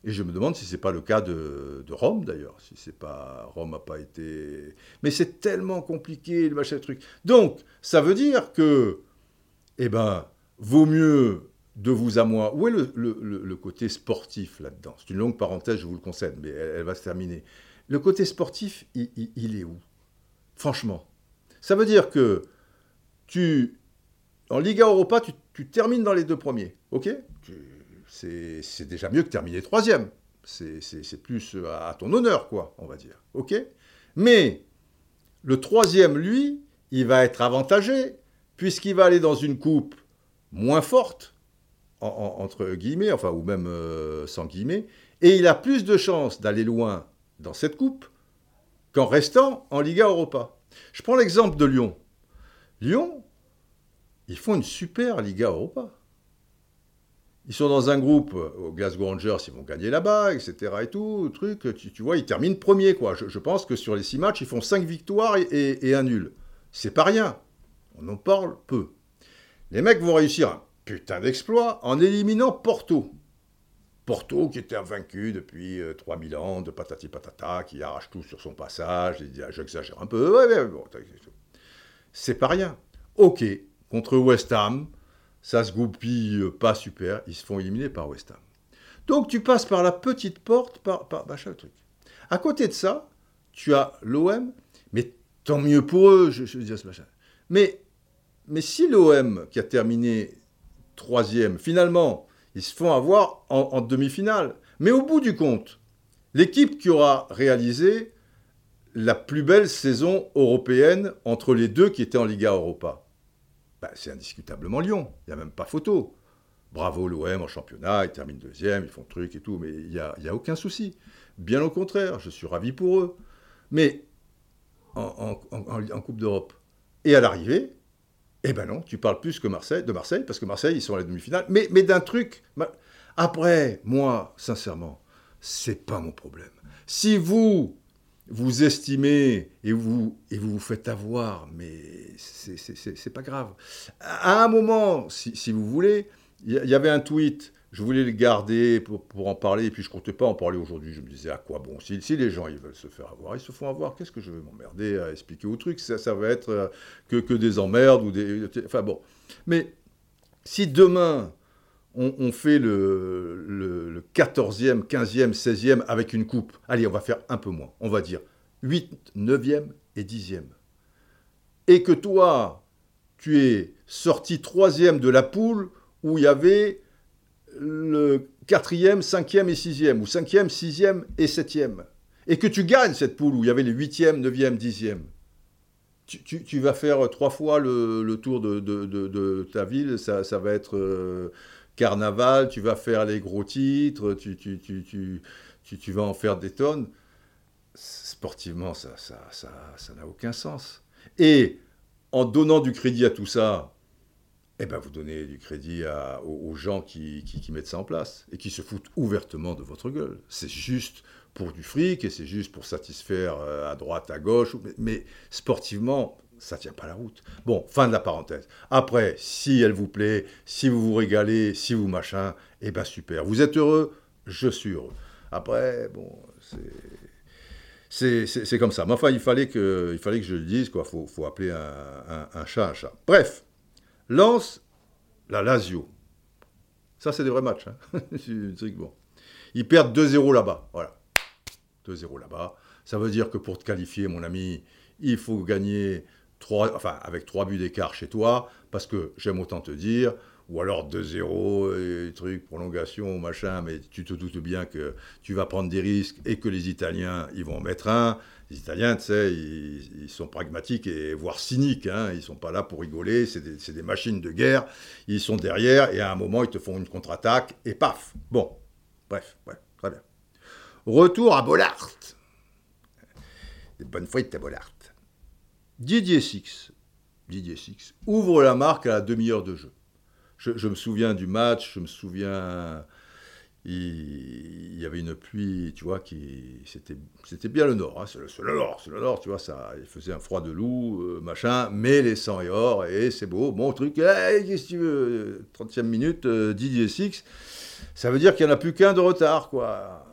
Et je me demande si ce n'est pas le cas de, Rome d'ailleurs, si c'est pas Rome n'a pas été. Mais c'est tellement compliqué le machin truc. Donc ça veut dire que, eh ben, vaut mieux de vous à moi. Où est le, côté sportif là-dedans? C'est une longue parenthèse, je vous le concède, mais elle, va se terminer. Le côté sportif, il, est où? Franchement. Ça veut dire que tu, en Liga Europa, tu, termines dans les deux premiers, ok? C'est déjà mieux que terminer troisième. C'est plus à ton honneur, quoi, on va dire, ok? Mais le troisième, lui, il va être avantagé, puisqu'il va aller dans une coupe moins forte, entre guillemets, enfin, ou même euh, sans guillemets, et il a plus de chances d'aller loin dans cette coupe qu'en restant en Liga Europa. Je prends l'exemple de Lyon. Lyon, ils font une super Liga Europa. Ils sont dans un groupe euh, au Glasgow Rangers, ils vont gagner là-bas, etc. et tout, truc, tu, vois, ils terminent premier, quoi. Je, pense que sur les six matchs, ils font cinq victoires et, et un nul. C'est pas rien. On en parle peu. Les mecs vont réussir putain d'exploit en éliminant Porto. Porto qui était vaincu depuis 3000 euh, ans, de patati patata, qui arrache tout sur son passage, il dit ah, j'exagère un peu, c'est pas rien. Ok, contre West Ham, ça se goupille euh, pas super, ils se font éliminer par West Ham. Donc tu passes par la petite porte, par, par machin le truc. À côté de ça, tu as l'OM, mais tant mieux pour eux, je, je dis ce machin. Mais, mais si l'OM, qui a terminé troisième. Finalement, ils se font avoir en, demi-finale. Mais au bout du compte, l'équipe qui aura réalisé la plus belle saison européenne entre les deux qui étaient en Liga Europa, bah, c'est indiscutablement Lyon. Il n'y a même pas photo. Bravo l'OM en championnat, ils terminent deuxième, ils font truc et tout, mais il n'y a, a, aucun souci. Bien au contraire, je suis ravi pour eux. Mais en Coupe d'Europe. Et à l'arrivée, eh ben non, tu parles plus que Marseille, de Marseille, parce que Marseille, ils sont à la demi-finale. Mais, mais d'un truc. Après, moi, sincèrement, c'est pas mon problème. Si vous, vous estimez et vous, et vous vous faites avoir, mais c'est pas grave. À un moment, si, si vous voulez, il y, avait un tweet je voulais le garder pour, en parler, et puis je comptais pas en parler aujourd'hui. Je me disais, à quoi bon si, les gens ils veulent se faire avoir, ils se font avoir. Qu'est-ce que je vais m'emmerder à expliquer au truc? Ça, ça va être euh, que, des emmerdes ou des. Enfin bon. Mais si demain on, fait le, le, 14e, 15e, 16e avec une coupe, allez, on va faire un peu moins. On va dire 8, 9e et 10e. et que toi, tu es sorti troisième de la poule où il y avait le quatrième, cinquième et sixième, ou cinquième, sixième et septième, et que tu gagnes cette poule où il y avait les huitièmes, neuvième, dixième, tu, vas faire trois fois le, tour de, ta ville, ça, va être euh, carnaval, tu vas faire les gros titres, tu, tu, vas en faire des tonnes. Sportivement, ça n'a ça, ça, aucun sens. Et en donnant du crédit à tout ça, eh ben vous donnez du crédit aux, gens qui, mettent ça en place et qui se foutent ouvertement de votre gueule. C'est juste pour du fric et c'est juste pour satisfaire euh, à droite, à gauche. Mais, sportivement, ça tient pas la route. Bon, fin de la parenthèse. Après, si elle vous plaît, si vous vous régalez, si vous machin, eh ben super. Vous êtes heureux Je suis heureux. Après, bon, c'est... C'est comme ça. Mais enfin, il fallait que, il fallait que je le dise, quoi. Faut, faut appeler un chat un chat. Bref, lance la Lazio. Ça, c'est des vrais matchs. Hein. bon. Ils perdent 2-0 là-bas. Voilà. 2-0 là-bas. Ça veut dire que pour te qualifier, mon ami, il faut gagner 3, enfin, avec 3 buts d'écart chez toi, parce que j'aime autant te dire, ou alors 2-0, trucs, prolongation, machin, mais tu te doutes bien que tu vas prendre des risques et que les Italiens, ils vont en mettre un. Les Italiens, tu sais, ils, sont pragmatiques et voire cyniques. Hein. Ils sont pas là pour rigoler. C'est des, machines de guerre. Ils sont derrière et à un moment, ils te font une contre-attaque et paf. Bon, bref, ouais, très bien. Retour à Bollard. Des bonnes fouettes à Bollard. Didier Six, Didier Six ouvre la marque à la demi-heure de jeu. Je, me souviens du match, je me souviens, il, y avait une pluie, tu vois, qui c'était, c'était bien le nord, hein, c'est, le, nord, c'est le nord, tu vois, ça, il faisait un froid de loup, euh, machin, mais les sangs et or, et c'est beau, bon truc, qu'est-ce que tu veux, 30e minute, euh, Didier Six, ça veut dire qu'il n'y en a plus qu'un de retard, quoi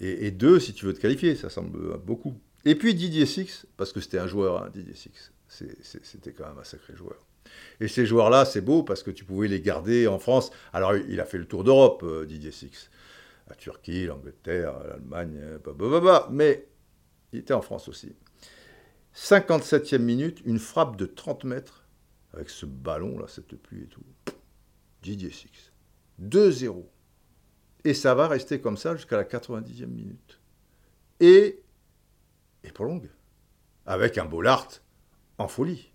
et, deux si tu veux te qualifier, ça semble beaucoup. Et puis Didier Six, parce que c'était un joueur, hein, Didier Six, c'était quand même un sacré joueur. Et ces joueurs-là, c'est beau parce que tu pouvais les garder en France. Alors, il a fait le tour d'Europe, euh, Didier Six. La Turquie, l'Angleterre, l'Allemagne, euh, mais il était en France aussi. 57e minute, une frappe de 30 mètres avec ce ballon, là, cette pluie et tout. Didier Six. 2-0. Et ça va rester comme ça jusqu'à la 90e minute. Et, et prolongue. Avec un Bollard en folie.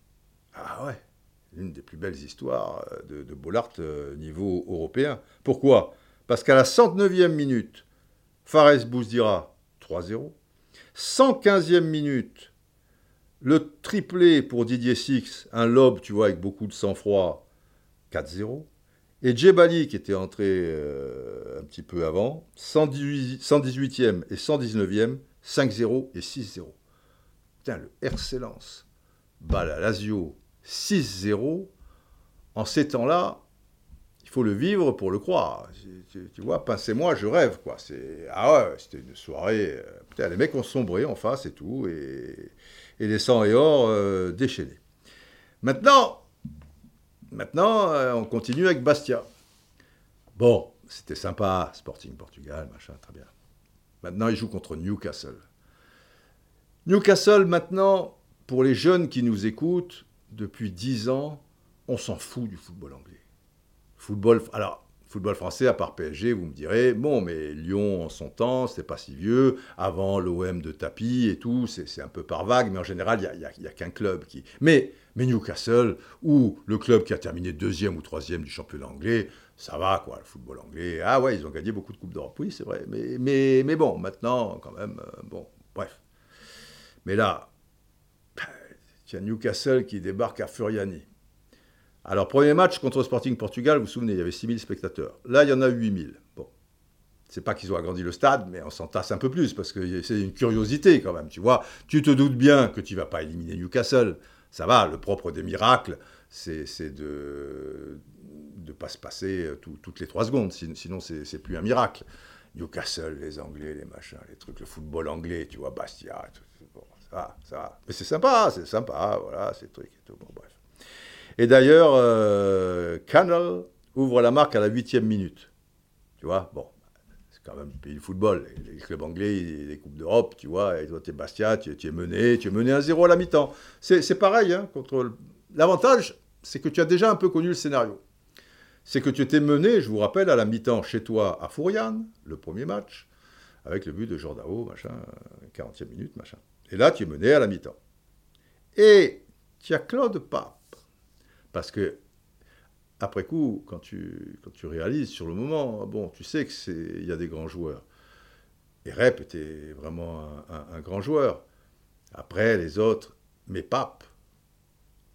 Ah ouais, l'une des plus belles histoires de, de Bollard euh, niveau européen. Pourquoi? Parce qu'à la 109e minute, Fares Bouzdira, 3-0. 115e minute, le triplé pour Didier Six, un lobe, tu vois, avec beaucoup de sang-froid, 4-0. Et Djebali, qui était entré euh, un petit peu avant, 118, e et 119e, 5-0 et 6-0. Putain, le RC Lens bat la Lazio 6-0. En ces temps-là, faut le vivre pour le croire. Tu, vois, pincez-moi, je rêve, quoi. C'est, ah ouais, c'était une soirée. Euh, les mecs ont sombré en face et tout, et, et les sangs et or euh, déchaînés. Maintenant, Maintenant, euh, on continue avec Bastia. Bon, c'était sympa, Sporting Portugal, machin, très bien. Maintenant, il joue contre Newcastle. Newcastle, maintenant, pour les jeunes qui nous écoutent, depuis dix ans, on s'en fout du football anglais. Football, alors, football français, à part PSG, vous me direz, bon, mais Lyon en son temps, c'est pas si vieux. Avant l'OM de tapis et tout, c'est un peu par vague, mais en général, il n'y a, qu'un club qui. Mais Newcastle, ou le club qui a terminé deuxième ou troisième du championnat anglais, ça va, quoi, le football anglais. Ah ouais, ils ont gagné beaucoup de Coupes d'Europe, oui, c'est vrai. Mais, bon, maintenant, quand même, euh, bon, bref. Mais là, y a Newcastle qui débarque à Furiani. Alors, premier match contre Sporting Portugal, vous vous souvenez, il y avait 6000 spectateurs. Là, il y en a 8000. Bon. C'est pas qu'ils ont agrandi le stade, mais on s'en tasse un peu plus, parce que c'est une curiosité quand même, tu vois. Tu te doutes bien que tu vas pas éliminer Newcastle ça va, le propre des miracles, c'est de ne pas se passer euh, toutes les trois secondes, sinon c'est plus un miracle. Newcastle, les Anglais, les machins, les trucs, le football anglais, tu vois, Bastia, ça va, ça va. Mais c'est sympa, c'est sympa, voilà, ces trucs et tout, bon, bref. Et d'ailleurs, euh, Canal ouvre la marque à la huitième minute. Tu vois, bon, quand même le pays du football. Les, clubs anglais, les Coupes d'Europe, tu vois, et toi, tu es Bastia, tu, es mené, tu es mené à zéro à la mi-temps. C'est pareil, hein. L'avantage, c'est que tu as déjà un peu connu le scénario. C'est que tu étais mené, je vous rappelle, à la mi-temps chez toi à Fouriane, le premier match, avec le but de Jordao, machin, 40e minute, machin. Et là, tu es mené à la mi-temps. Et tu as Claude Pape. Parce que après coup, quand tu, quand tu réalises sur le moment, bon, tu sais qu'il y a des grands joueurs. Et Rep était vraiment un, grand joueur. Après, les autres, mais Pape,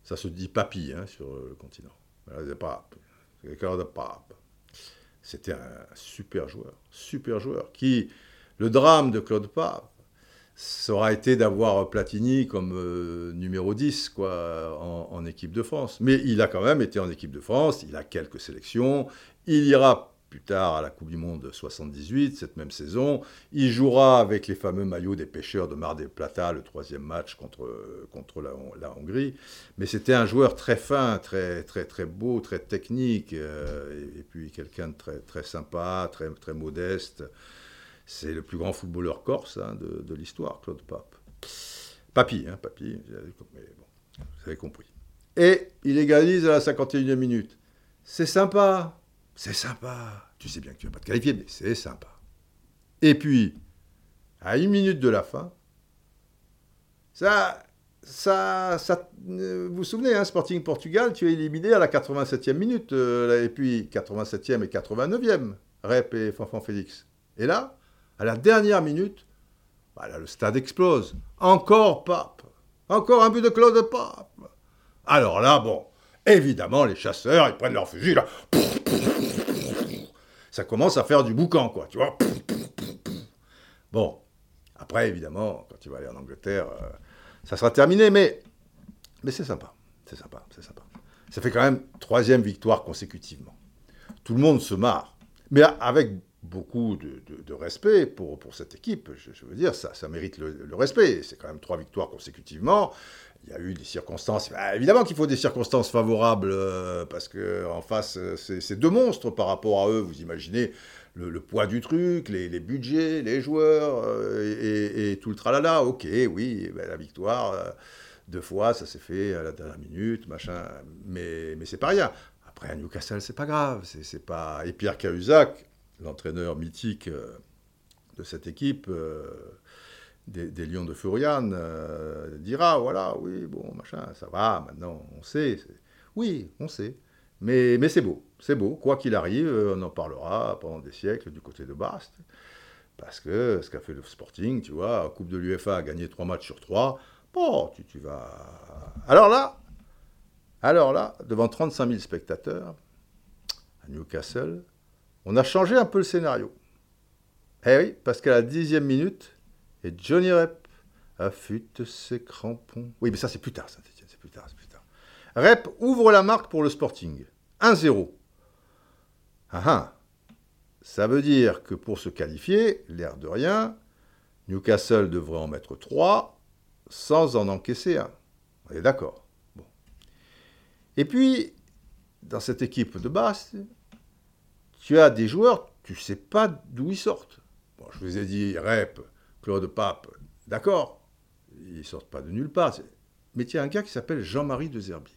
ça se dit papy hein, sur le continent. C'est Pape, Pape. C'était un super joueur, super joueur, qui, le drame de Claude Pape, ça aura été d'avoir Platini comme euh, numéro 10 quoi, en, équipe de France. Mais il a quand même été en équipe de France, il a quelques sélections, il ira plus tard à la Coupe du Monde 78, cette même saison, il jouera avec les fameux maillots des pêcheurs de Mar del Plata, le troisième match contre, contre la, Hongrie. Mais c'était un joueur très fin, très, très, très beau, très technique, euh, et, puis quelqu'un de très, très sympa, très, très modeste. C'est le plus grand footballeur corse hein, de, l'histoire, Claude Pape. Papy, hein, Papy, mais bon, vous avez compris. Et il égalise à la 51e minute. C'est sympa, c'est sympa. Tu sais bien que tu vas pas te qualifier, mais c'est sympa. Et puis, à une minute de la fin, ça, ça, ça vous vous souvenez, hein, Sporting Portugal, tu es éliminé à la 87e minute, euh, et puis 87e et 89e, Rep et Fanfan Félix. Et là, à la dernière minute, le stade explose. Encore Pape. Encore un but de Claude Pape. Alors là, bon, évidemment, les chasseurs, ils prennent leur fusil, là. Ça commence à faire du boucan, quoi, tu vois. Bon, après, évidemment, quand tu vas aller en Angleterre, euh, ça sera terminé, mais, mais c'est sympa. C'est sympa, c'est sympa. Ça fait quand même troisième victoire consécutivement. Tout le monde se marre. Mais avec beaucoup de, respect pour, cette équipe. Je, veux dire, ça, mérite le, respect. C'est quand même trois victoires consécutivement. Il y a eu des circonstances. Bah, évidemment qu'il faut des circonstances favorables euh, parce que en face, c'est deux monstres par rapport à eux. Vous imaginez le, poids du truc, les, budgets, les joueurs euh, et, tout le tralala. Ok, oui, bah, la victoire. Euh, deux fois, ça s'est fait à la dernière minute, machin, mais, mais c'est pas rien. Après, à Newcastle, c'est pas grave. C'est pas... Et Pierre Cahuzac, l'entraîneur mythique euh, de cette équipe, euh, des, Lions de Furian, euh, dira voilà, oui, bon, machin, ça va, maintenant, on sait. Oui, on sait. Mais, mais c'est beau, c'est beau. Quoi qu'il arrive, on en parlera pendant des siècles du côté de Bast. Parce que ce qu'a fait le Sporting, tu vois, Coupe de l'UFA a gagné trois matchs sur trois. Bon, tu, tu vas. Alors là, alors là, devant 35 000 spectateurs, à Newcastle, on a changé un peu le scénario. Eh oui, parce qu'à la dixième minute, et Johnny Rep affûte ses crampons. Oui, mais ça c'est plus tard, plus tard. Rep ouvre la marque pour le Sporting. 1-0. Ah ah. Ça veut dire que pour se qualifier, l'air de rien, Newcastle devrait en mettre 3 sans en encaisser un. On est d'accord. Bon. Et puis, dans cette équipe de Basse, tu as des joueurs, tu ne sais pas d'où ils sortent. Bon, je vous ai dit, Rep, Claude Pape, d'accord, ils sortent pas de nulle part. Mais tu as un gars qui s'appelle Jean-Marie de Zerbi.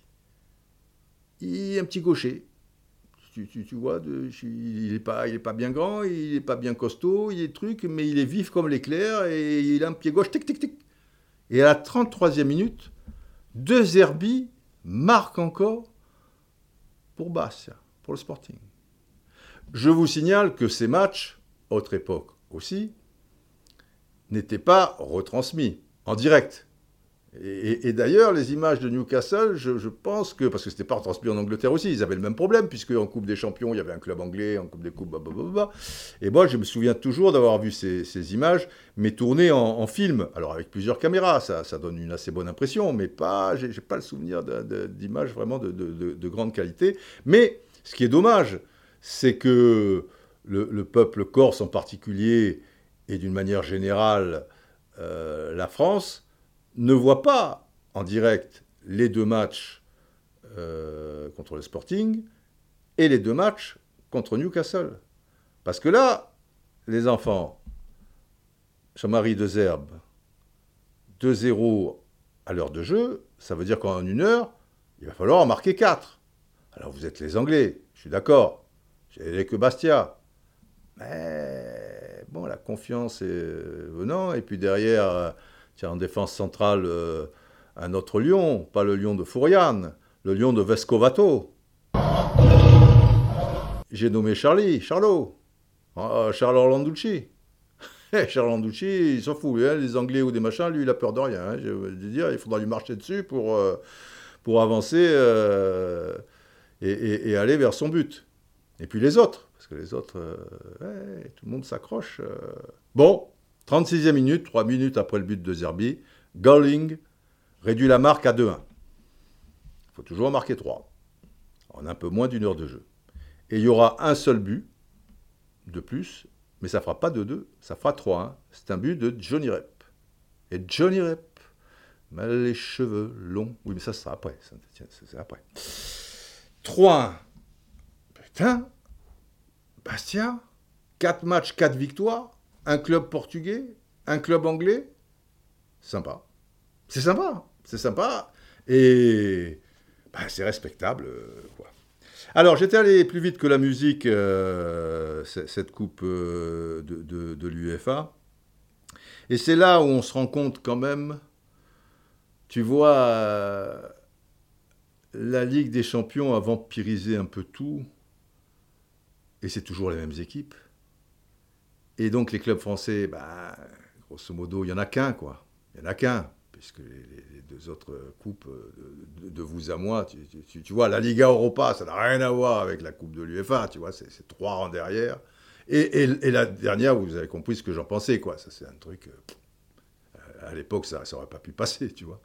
Il est un petit gaucher. Tu, vois, il n'est pas, pas bien grand, il n'est pas bien costaud, il est truc, mais il est vif comme l'éclair et il a un pied gauche, tic, tic, tic. Et à la 33e minute, De Zerbi marque encore pour Bastia, pour le Sporting. Je vous signale que ces matchs, autre époque aussi, n'étaient pas retransmis en direct. Et, d'ailleurs, les images de Newcastle, je, pense que, parce que c'était pas retransmis en Angleterre aussi, ils avaient le même problème, puisque en Coupe des Champions, il y avait un club anglais, en Coupe des Coupes, blablabla. Et moi, je me souviens toujours d'avoir vu ces, images, mais tournées en, film, alors avec plusieurs caméras, ça, donne une assez bonne impression, mais pas, j'ai pas le souvenir d'images vraiment de, grande qualité. Mais ce qui est dommage, c'est que le, peuple corse en particulier, et d'une manière générale euh, la France, ne voit pas en direct les deux matchs euh, contre le Sporting et les deux matchs contre Newcastle. Parce que là, les enfants, Jean-Marie Dezerbe, 2-0 à l'heure de jeu, ça veut dire qu'en une heure, il va falloir en marquer 4. Alors vous êtes les Anglais, je suis d'accord. J'ai que Bastia. Mais bon, la confiance est venant. Et puis derrière, euh, en défense centrale, euh, un autre lion, pas le lion de Fouriane, le lion de Vescovato. J'ai nommé Charlie, Charlot, ah, Charles Orlanducci. Eh, Charles il s'en fout, hein, les Anglais ou des machins, lui, il a peur de rien. Hein, je veux dire, il faudra lui marcher dessus pour, euh, pour avancer et, aller vers son but. Et puis les autres, parce que les autres, euh, tout le monde s'accroche. Euh. Bon, 36e minute, 3 minutes après le but de Zerbi, Golling réduit la marque à 2-1. Il faut toujours en marquer 3, en un peu moins d'une heure de jeu. Et il y aura un seul but de plus, mais ça fera pas 2-2, ça fera 3-1. C'est un but de Johnny Rep. Et Johnny Rep, les cheveux longs, oui mais ça sera après. 3-1. Putain, Bastia, 4 matchs, 4 victoires, un club portugais, un club anglais. Sympa. C'est sympa, c'est sympa. Et bah, c'est respectable. Euh, quoi. Alors, j'étais allé plus vite que la musique, euh, cette coupe euh, de, de l'UFA. Et c'est là où on se rend compte quand même, tu vois, la Ligue des Champions a vampirisé un peu tout, et c'est toujours les mêmes équipes. Et donc les clubs français, bah, grosso modo, il n'y en a qu'un, quoi. Il n'y en a qu'un, puisque les, deux autres coupes, de, vous à moi, tu, vois, la Liga Europa, ça n'a rien à voir avec la coupe de l'UEFA, tu vois, c'est trois rangs derrière. Et, la dernière, vous avez compris ce que j'en pensais, quoi. Ça, c'est un truc. Euh, à l'époque, ça n'aurait pas pu passer, tu vois.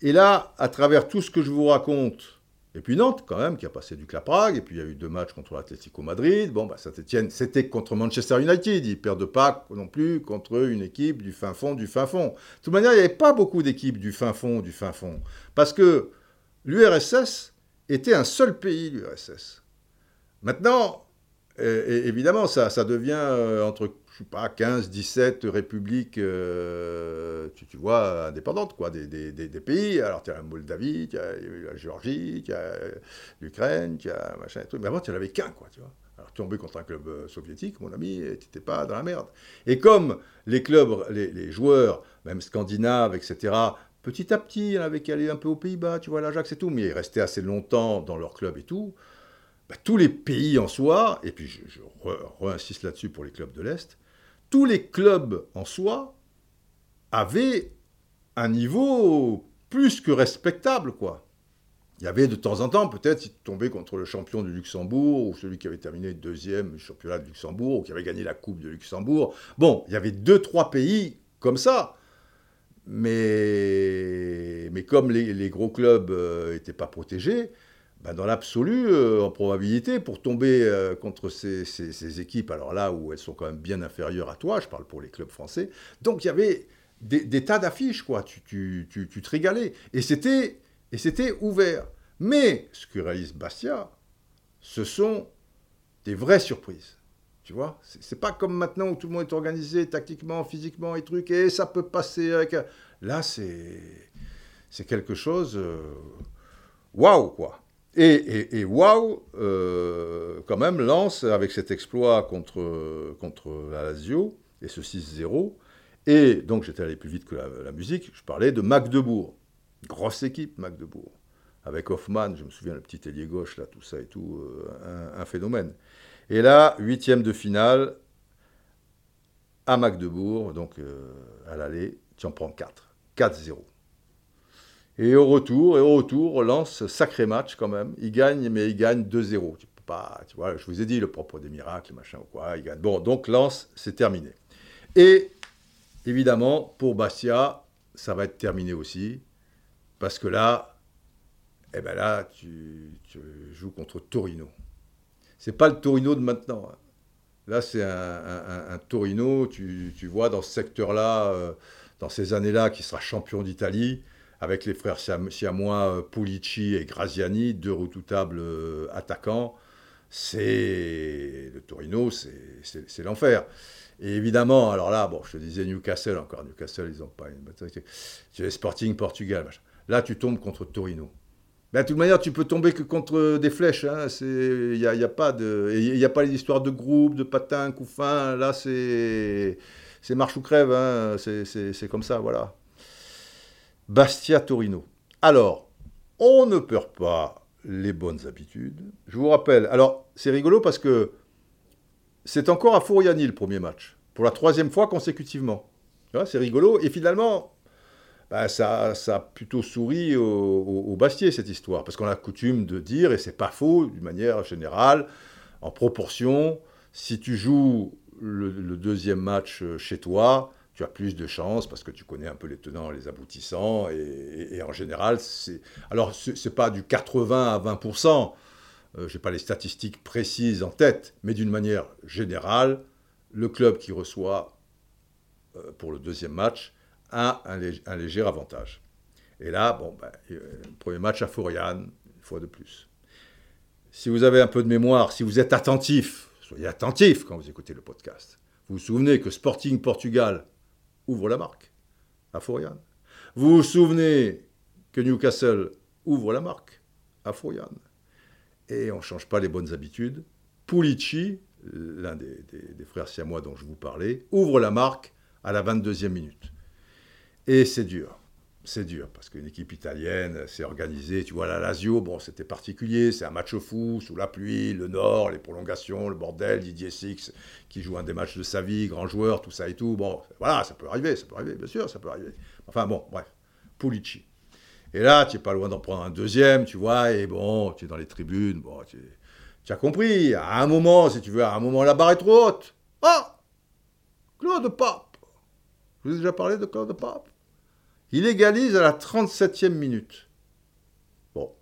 Et là, à travers tout ce que je vous raconte, et puis Nantes quand même, qui a passé du Prague, et puis il y a eu deux matchs contre l'Atlético Madrid, bon, bah, Saint-Etienne, c'était contre Manchester United, ils ne perdent pas non plus contre une équipe du fin fond, du fin fond. De toute manière, il n'y avait pas beaucoup d'équipes du fin fond, du fin fond, parce que l'URSS était un seul pays, l'URSS. Maintenant, évidemment, ça, ça devient euh, entre je sais pas, 15, 17 républiques, euh, tu, vois, indépendantes, quoi, des, pays. Alors, tu as la Moldavie, tu as la Géorgie, tu as l'Ukraine, tu as machin et tout. Mais avant, tu n'en avais qu'un, quoi, tu vois. Alors, tomber contre un club euh, soviétique, mon ami, tu n'étais pas dans la merde. Et comme les clubs, les, joueurs, même scandinaves, etc., petit à petit, il avait qui allaient un peu aux Pays-Bas, tu vois, l'Ajax et tout, mais ils restaient assez longtemps dans leur club et tout. Bah, tous les pays en soi, et puis je, je là-dessus pour les clubs de l'Est, tous les clubs en soi avaient un niveau plus que respectable, quoi. Il y avait de temps en temps, peut-être, si tu contre le champion du Luxembourg, ou celui qui avait terminé deuxième du championnat de Luxembourg, ou qui avait gagné la Coupe de Luxembourg. Bon, il y avait deux, trois pays comme ça. Mais, mais comme les, gros clubs n'étaient euh, pas protégés, bah, dans l'absolu, euh, en probabilité, pour tomber euh, contre ces, équipes, alors là où elles sont quand même bien inférieures à toi, je parle pour les clubs français, donc il y avait des, tas d'affiches, quoi, tu, te régalais. Et c'était, ouvert. Mais ce que réalise Bastia, ce sont des vraies surprises. Tu vois C'est pas comme maintenant où tout le monde est organisé tactiquement, physiquement et trucs, et ça peut passer. Là, c'est, quelque chose... Euh, waouh, quoi et, waouh, euh, quand même, lance avec cet exploit contre, contre la Lazio et ce 6-0. Et donc, j'étais allé plus vite que la, musique, je parlais de Magdebourg. Grosse équipe, Magdebourg. Avec Hoffman, je me souviens, le petit ailier gauche, là, tout ça et tout, euh, un, phénomène. Et là, huitième de finale, à Magdebourg, donc euh, à l'aller, tu en prends 4. 4-0. Et au retour, et au retour, lance sacré match quand même. Il gagne, mais il gagne 2-0. Tu peux pas, tu vois, je vous ai dit le propre des miracles, machin ou quoi. Il gagne. Bon, donc lance, c'est terminé. Et évidemment, pour Bastia, ça va être terminé aussi, parce que là, eh ben là, tu, joues contre Torino. C'est pas le Torino de maintenant. Hein. Là, c'est un, Torino, tu, vois, dans ce secteur-là, euh, dans ces années-là, qui sera champion d'Italie avec les frères siamois euh, Pulici et Graziani, deux redoutables euh, attaquants. c'est le Torino, c'est l'enfer. Et évidemment, alors là, bon, je te disais Newcastle encore, Newcastle, ils n'ont pas une es Sporting Portugal. Là, tu tombes contre Torino. Ben, de toute manière, tu peux tomber que contre des flèches. Il hein. n'y a, pas les histoires de groupe, de patins, coups fins. Là, c'est marche ou crève. Hein. C'est comme ça, voilà. Bastia-Torino. Alors, on ne perd pas les bonnes habitudes. Je vous rappelle, alors c'est rigolo parce que c'est encore à Fouriani le premier match, pour la troisième fois consécutivement. C'est rigolo, et finalement, bah, ça, ça, a plutôt souri au, Bastier cette histoire, parce qu'on a coutume de dire, et c'est pas faux d'une manière générale, en proportion, si tu joues le deuxième match chez toi, tu as plus de chances parce que tu connais un peu les tenants, les aboutissants, et, en général, c'est... Alors, ce n'est pas du 80 à 20%, euh, je n'ai pas les statistiques précises en tête, mais d'une manière générale, le club qui reçoit euh, pour le deuxième match a un, léger avantage. Et là, bon, ben, euh, premier match à Fouriane, une fois de plus. Si vous avez un peu de mémoire, si vous êtes attentif, soyez attentif quand vous écoutez le podcast. Vous vous souvenez que Sporting Portugal ouvre la marque à Fourian. Vous vous souvenez que Newcastle ouvre la marque à Fourian. Et on ne change pas les bonnes habitudes. Pulici, l'un des, frères siamois dont je vous parlais, ouvre la marque à la 22e minute. Et c'est dur c'est dur parce qu'une équipe italienne, c'est organisé. Tu vois, la Lazio, bon, c'était particulier. C'est un match fou, sous la pluie, le Nord, les prolongations, le bordel. Didier Six qui joue un des matchs de sa vie, grand joueur, tout ça et tout. Bon, voilà, ça peut arriver, ça peut arriver, bien sûr, ça peut arriver. Enfin bon, bref, Pulici. Et là, tu n'es pas loin d'en prendre un deuxième, tu vois, et bon, tu es dans les tribunes, bon, tu, tu as compris. À un moment, si tu veux, à un moment, la barre est trop haute. Ah Claude Pape Je vous ai déjà parlé de Claude Pape? Il égalise à la 37e minute. Bon,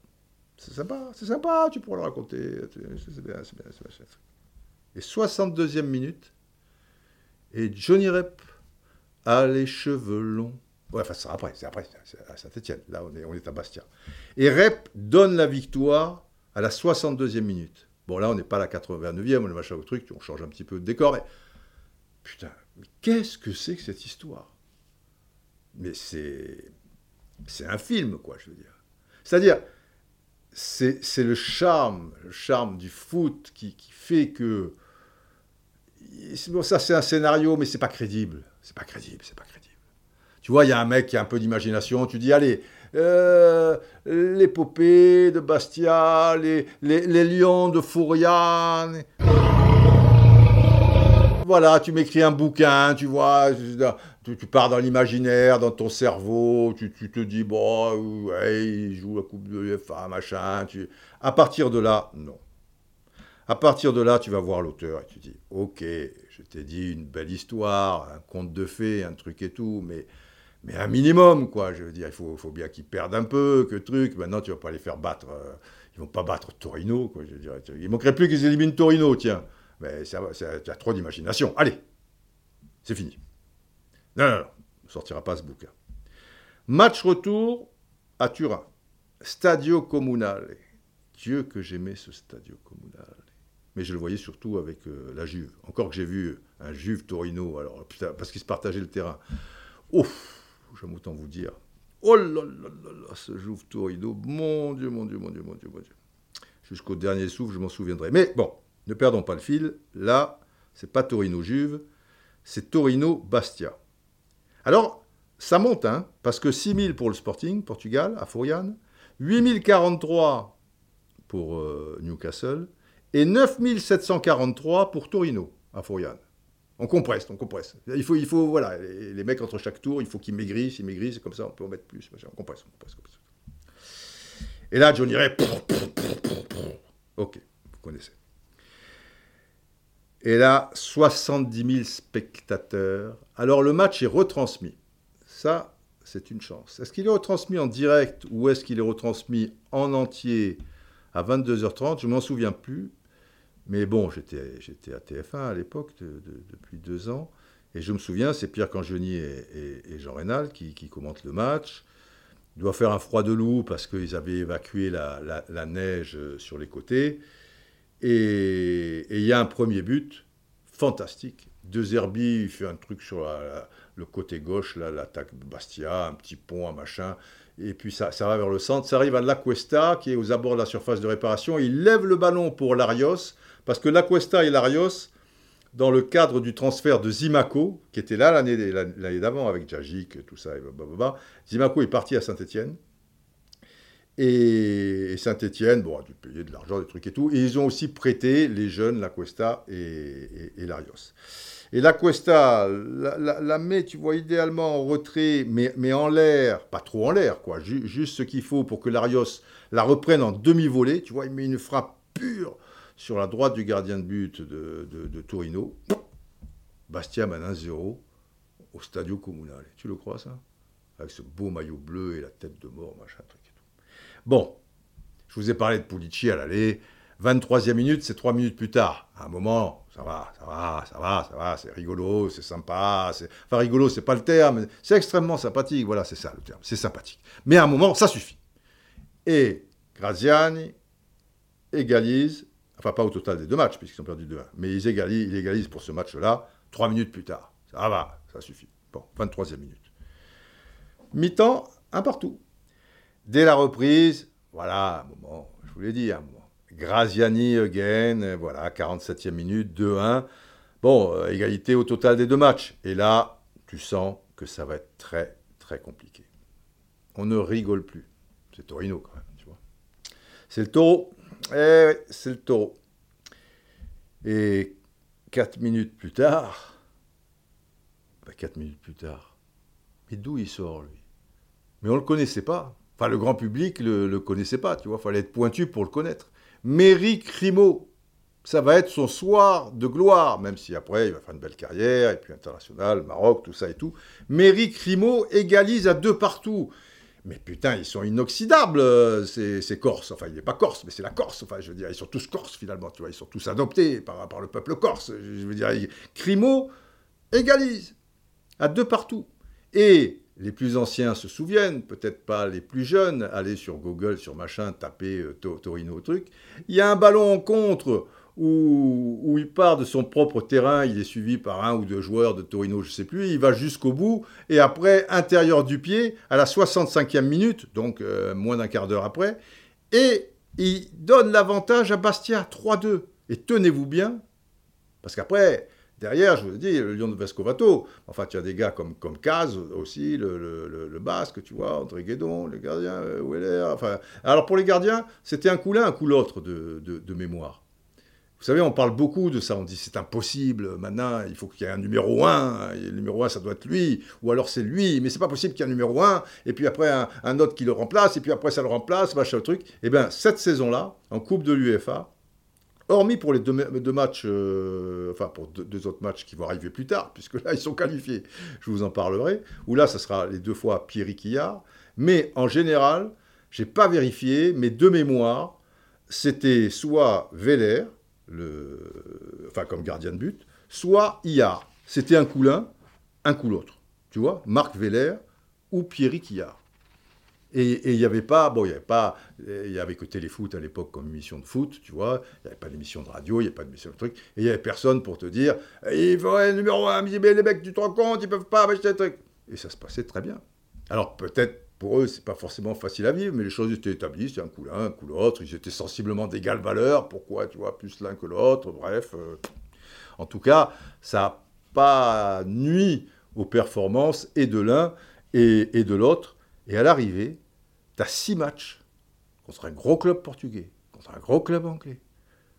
c'est sympa, c'est sympa, tu pourras le raconter. C'est bien, c'est bien, c'est bien. Et 62e minute, et Johnny Rep a les cheveux longs. Ouais, enfin, c'est après, c'est après, c'est à Saint-Etienne. Là, on est, on est à Bastia. Et Rep donne la victoire à la 62e minute. Bon, là, on n'est pas à la 89e, on est machin au truc, on change un petit peu de décor, mais putain, mais qu'est-ce que c'est que cette histoire? Mais c'est un film, quoi, je veux dire. C'est-à-dire, c'est le charme, le charme du foot qui, qui fait que bon, ça c'est un scénario, mais c'est pas crédible. C'est pas crédible, c'est pas crédible. Tu vois, il y a un mec qui a un peu d'imagination, tu dis, allez, euh, l'épopée de Bastia, les, les, les lions de Fouriane voilà, tu m'écris un bouquin, tu vois, tu, pars dans l'imaginaire, dans ton cerveau, tu, te dis, bon, ouais, il joue la Coupe de l'UEFA, machin. À partir de là, non. À partir de là, tu vas voir l'auteur et tu dis, ok, je t'ai dit une belle histoire, un conte de fées, un truc et tout, mais, mais un minimum, quoi. Je veux dire, il faut, bien qu'ils perdent un peu, que truc. Maintenant, tu vas pas les faire battre. Euh, ils vont pas battre Torino, quoi. Je veux il manquerait plus qu'ils éliminent Torino, tiens. Mais tu as trop d'imagination. Allez, c'est fini. Non, non, non, ne sortira pas ce bouquin. Match retour à Turin. Stadio Comunale. Dieu que j'aimais ce Stadio Comunale. Mais je le voyais surtout avec euh, la Juve. Encore que j'ai vu un Juve Torino, alors parce qu'ils se partageaient le terrain. Ouf, j'aime autant vous dire. Oh là là là là, ce Juve Torino, mon Dieu, mon Dieu, mon Dieu, mon Dieu, mon Dieu. Jusqu'au dernier souffle, je m'en souviendrai. Mais bon, ne perdons pas le fil. Là, c'est pas Torino-Juve, c'est Torino-Bastia. Alors, ça monte, hein, parce que 6000 pour le Sporting, Portugal, à Fourian, 8043 pour euh, Newcastle, et 9743 pour Torino, à Fourian. On compresse, on compresse. Il faut, il faut voilà, les, mecs entre chaque tour, il faut qu'ils maigrissent, ils maigrissent, comme ça on peut en mettre plus. On compresse, on compresse. Et là, John dirait... Ok, vous connaissez. Et là, 70 000 spectateurs. Alors le match est retransmis. Ça, c'est une chance. Est-ce qu'il est retransmis en direct ou est-ce qu'il est retransmis en entier à 22h30 Je ne m'en souviens plus. Mais bon, j'étais à TF1 à l'époque, depuis deux ans. Et je me souviens, c'est Pierre Cangioni et, Jean Rénal qui, commentent le match. Il doit faire un froid de loup parce qu'ils avaient évacué la, neige sur les côtés. Et il y a un premier but fantastique. De Zerbi, il fait un truc sur le côté gauche, l'attaque de Bastia, un petit pont, un machin. Et puis ça, ça va vers le centre. Ça arrive à L'Acuesta, qui est aux abords de la surface de réparation. Il lève le ballon pour Larios, parce que L'Acuesta et Larios, dans le cadre du transfert de Zimaco, qui était là l'année d'avant avec Djajik, tout ça, et Zimaco est parti à Saint-Etienne. Et, Saint-Etienne, bon, a dû payer de l'argent, des trucs et tout. Et ils ont aussi prêté les jeunes, La Cuesta et, et, Larios. Et La Cuesta la, la, met, tu vois, idéalement en retrait, mais, mais en l'air, pas trop en l'air, quoi. juste ce qu'il faut pour que Larios la reprenne en demi-volée. Tu vois, il met une frappe pure sur la droite du gardien de but de, de, Torino. Bastia mène 1-0 au Stadio Comunale. Tu le crois, ça? Avec ce beau maillot bleu et la tête de mort, machin, truc. Bon, je vous ai parlé de Pulici à l'aller. 23e minute, c'est 3 minutes plus tard. À un moment, ça va, ça va, ça va, ça va, c'est rigolo, c'est sympa. Enfin, rigolo, c'est pas le terme, c'est extrêmement sympathique. Voilà, c'est ça le terme, c'est sympathique. Mais à un moment, ça suffit. Et Graziani égalise, enfin pas au total des deux matchs, puisqu'ils ont perdu 2-1, mais ils égalisent, il égalise pour ce match-là 3 minutes plus tard. Ça va, ça suffit. Bon, 23e minute. Mi-temps, un partout. Dès la reprise, voilà, un moment, je vous l'ai dit, un moment. Graziani again, voilà, 47e minute, 2-1. Bon, euh, égalité au total des deux matchs. Et là, tu sens que ça va être très, très compliqué. On ne rigole plus. C'est Torino quand même, tu vois. C'est le taureau. Eh oui, c'est le taureau. Et 4 minutes plus tard, 4 bah, minutes plus tard, mais d'où il sort lui? Mais on ne le connaissait pas. Enfin, le grand public ne le, connaissait pas, tu vois. Fallait être pointu pour le connaître. Méric Rimo, ça va être son soir de gloire, même si après, il va faire une belle carrière, et puis international, Maroc, tout ça et tout. Méric Rimo égalise à deux partout. Mais putain, ils sont inoxydables, euh, ces, Corses. Enfin, il n'est pas Corse, mais c'est la Corse. Enfin, je veux dire, ils sont tous Corses, finalement, tu vois. Ils sont tous adoptés par, par le peuple corse. Je veux dire, Crimo égalise à deux partout. Et les plus anciens se souviennent, peut-être pas les plus jeunes, aller sur Google, sur machin, taper euh, Torino truc. Il y a un ballon en contre où, où, il part de son propre terrain, il est suivi par un ou deux joueurs de Torino, je ne sais plus, il va jusqu'au bout, et après, intérieur du pied, à la 65e minute, donc euh, moins d'un quart d'heure après, et il donne l'avantage à Bastia 3-2. Et tenez-vous bien, parce qu'après, Derrière, je vous ai dit, le Lion de Vescovato. Enfin, tu as des gars comme, comme Caz aussi, le, Basque, tu vois, André Guédon, les gardiens, euh, Weller. Enfin, alors pour les gardiens, c'était un coup l'un, un coup l'autre de, de, mémoire. Vous savez, on parle beaucoup de ça. On dit c'est impossible. Maintenant, il faut qu'il y ait un numéro 1. le numéro 1, ça doit être lui. Ou alors c'est lui. Mais c'est pas possible qu'il y ait un numéro 1. Et puis après, un, autre qui le remplace. Et puis après, ça le remplace. Machin, le truc. Eh bien, cette saison-là, en Coupe de l'UEFA, Hormis pour les deux, matchs, euh, enfin pour deux, autres matchs qui vont arriver plus tard, puisque là ils sont qualifiés, je vous en parlerai, où là ça sera les deux fois Pierre Quillard. Mais en général, j'ai pas vérifié, mais de mémoire, c'était soit Veller, le, enfin comme gardien de but, soit Iard. C'était un coup l'un, un coup l'autre. Tu vois, Marc Veller ou Pierre Quillard. Et il n'y avait pas, bon, il n'y avait pas, il y avait que Téléfoot à l'époque comme émission de foot, tu vois, il n'y avait pas d'émission de radio, il n'y avait pas d'émission de truc, et il n'y avait personne pour te dire, il faut un numéro 1, mais les mecs, tu te rends compte, ils peuvent pas acheter un truc. Et ça se passait très bien. Alors peut-être pour eux, c'est pas forcément facile à vivre, mais les choses étaient établies, c'est un coup l'un, un coup l'autre, ils étaient sensiblement d'égale valeur, pourquoi, tu vois, plus l'un que l'autre, bref. Euh. en tout cas, ça n'a pas nuit aux performances et de l'un et de l'autre. Et à l'arrivée, tu as six matchs contre un gros club portugais, contre un gros club anglais,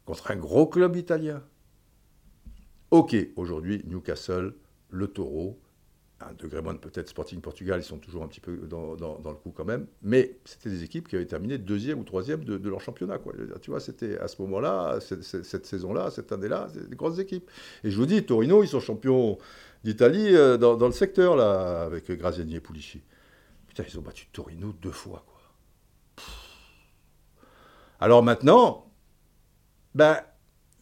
contre un gros club italien. Ok, aujourd'hui, Newcastle, le taureau, un degré moins peut-être Sporting Portugal, ils sont toujours un petit peu dans, le coup quand même, mais c'était des équipes qui avaient terminé deuxième ou troisième de, leur championnat. Tu vois, c'était à ce moment-là, cette, saison-là, cette année-là, des grosses équipes. Et je vous dis, Torino, ils sont champions d'Italie euh, dans, le secteur, là, avec Graziani et Pulici ils ont battu Torino deux fois, quoi. Alors maintenant, ben,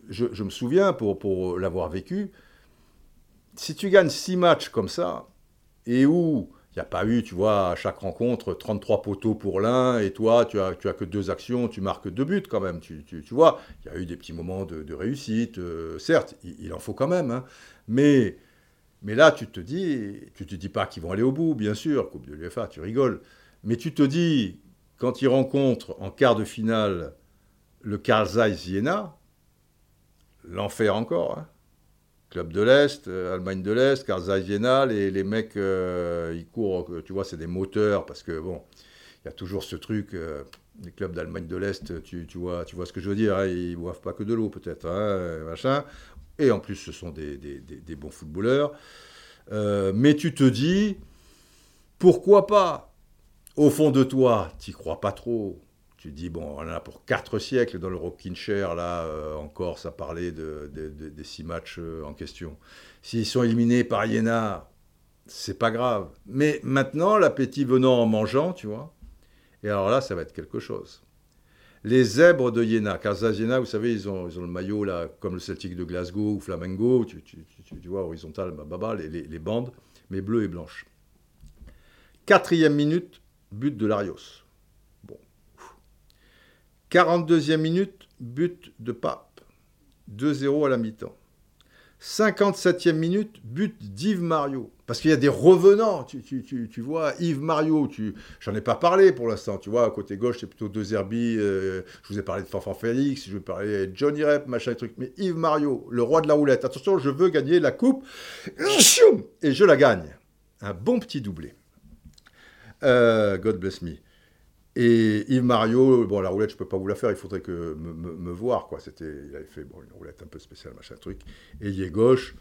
je, me souviens, pour, pour l'avoir vécu, si tu gagnes six matchs comme ça, et où Il n'y a pas eu, tu vois, à chaque rencontre, 33 poteaux pour l'un, et toi, tu as, tu as que deux actions, tu marques deux buts quand même. Tu, tu, vois, il y a eu des petits moments de, réussite, euh, certes, il, en faut quand même. Hein. mais, mais là, tu te dis, tu te dis pas qu'ils vont aller au bout, bien sûr, Coupe de l'UEFA, tu rigoles. Mais tu te dis, quand ils rencontrent en quart de finale le Carl Zeiss Jena, l'enfer encore, hein club de l'Est, euh, Allemagne de l'Est, Karl Jena, les, les mecs, euh, ils courent, euh, tu vois, c'est des moteurs, parce que, bon, il y a toujours ce truc, les clubs d'Allemagne de l'Est, tu, tu, vois, tu vois ce que je veux dire, hein, ils boivent pas que de l'eau, peut-être, hein, machin. Et en plus, ce sont des, des, des, bons footballeurs. mais tu te dis, pourquoi pas? Au fond de toi, tu crois pas trop tu dis, bon, on en a pour quatre siècles dans le Rockin' Chair, là, euh, encore, ça parlait de, des six matchs euh, en question. S'ils sont éliminés par Iéna, c'est pas grave. Mais maintenant, l'appétit venant en mangeant, tu vois, et alors là, ça va être quelque chose. Les zèbres de Iéna, car Iéna, vous savez, ils ont, le maillot, comme le Celtic de Glasgow ou Flamengo, tu, vois, horizontal, baba, les, les, bandes, mais bleues et blanches. Quatrième minute, but de Larios. 42e minute, but de Pape. 2-0 à la mi-temps. 57e minute, but d'Yves Mario. Parce qu'il y a des revenants, tu, vois, Yves Mario, j'en ai pas parlé pour l'instant, tu vois, à côté gauche, c'est plutôt deux Herbie, euh, je vous ai parlé de Fanfan Félix, je vous ai parlé de Johnny Rep, machin truc, mais Yves Mario, le roi de la roulette, attention, je veux gagner la coupe, et je la gagne. Un bon petit doublé. Euh, God bless me. Et Yves Mario, bon, la roulette, je peux pas vous la faire, il faudrait que me, voir, quoi. C'était, il avait fait bon, une roulette un peu spéciale, machin truc. Ailier gauche,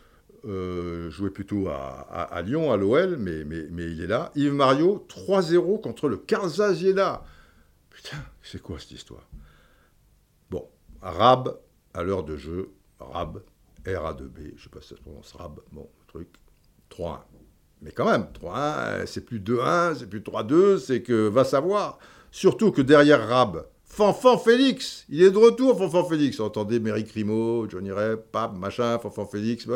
euh, jouait plutôt à, Lyon, à l'OL, mais, mais, mais, il est là. Yves Mario, 3-0 contre le Carzaziela. Putain, c'est quoi cette histoire? Bon, Rab, à l'heure de jeu, Rab, R-A-2-B, je sais pas si ça se prononce Rab, bon, truc, 3-1. Mais quand même, 3-1, c'est plus 2-1, c'est plus 3-2, c'est que va savoir. Surtout que derrière Rab, Fanfan Félix, il est de retour, Fanfan Félix. Entendez Mary Crimo, Johnny Rep, Pape, machin, Fanfan Félix.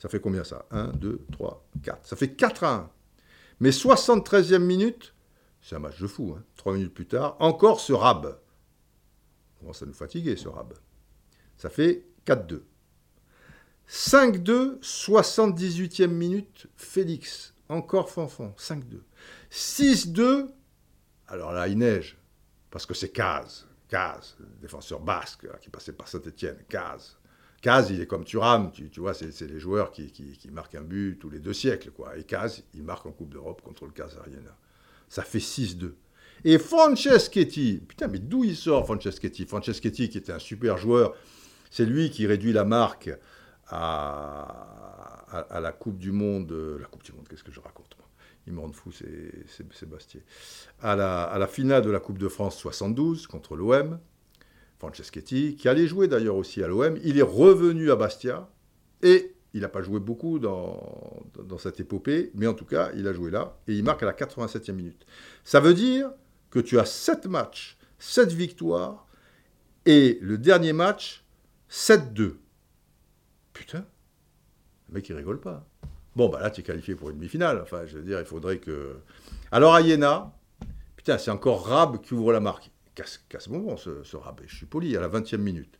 Ça fait combien ça? 1, 2, 3, 4. Ça fait 4 à 1. Mais 73e minute, c'est un match de fou, hein. 3 minutes plus tard, encore ce Rab. Comment ça nous fatiguer ce Rab Ça fait 4-2. 5-2, 78e minute, Félix. Encore Fanfan, 5-2. 6-2, alors là, il neige, parce que c'est Caz, Caz, défenseur basque, qui passait par Saint-Etienne, Caz. Caz, il est comme Thuram, tu, vois, c'est les joueurs qui, marquent un but tous les deux siècles, quoi. Et Caz, il marque en Coupe d'Europe contre le Caz Arena. Ça fait 6-2. Et Franceschetti, putain, mais d'où il sort Franceschetti? Franceschetti, qui était un super joueur, c'est lui qui réduit la marque à, la Coupe du Monde. La Coupe du Monde, qu'est-ce que je raconte il me rend fou, c'est Sébastien. À la, finale de la Coupe de France 72 contre l'OM, Franceschetti, qui allait jouer d'ailleurs aussi à l'OM, il est revenu à Bastia et il n'a pas joué beaucoup dans, cette épopée, mais en tout cas, il a joué là et il marque à la 87e minute. Ça veut dire que tu as 7 matchs, 7 victoires et le dernier match, 7-2. Putain, le mec il rigole pas. Bon, bah là, tu es qualifié pour une demi-finale. Enfin, je veux dire, il faudrait que. Alors, Ayena, putain, c'est encore Rab qui ouvre la marque. Casse, ce, ce Rab. Je suis poli, à la 20e minute.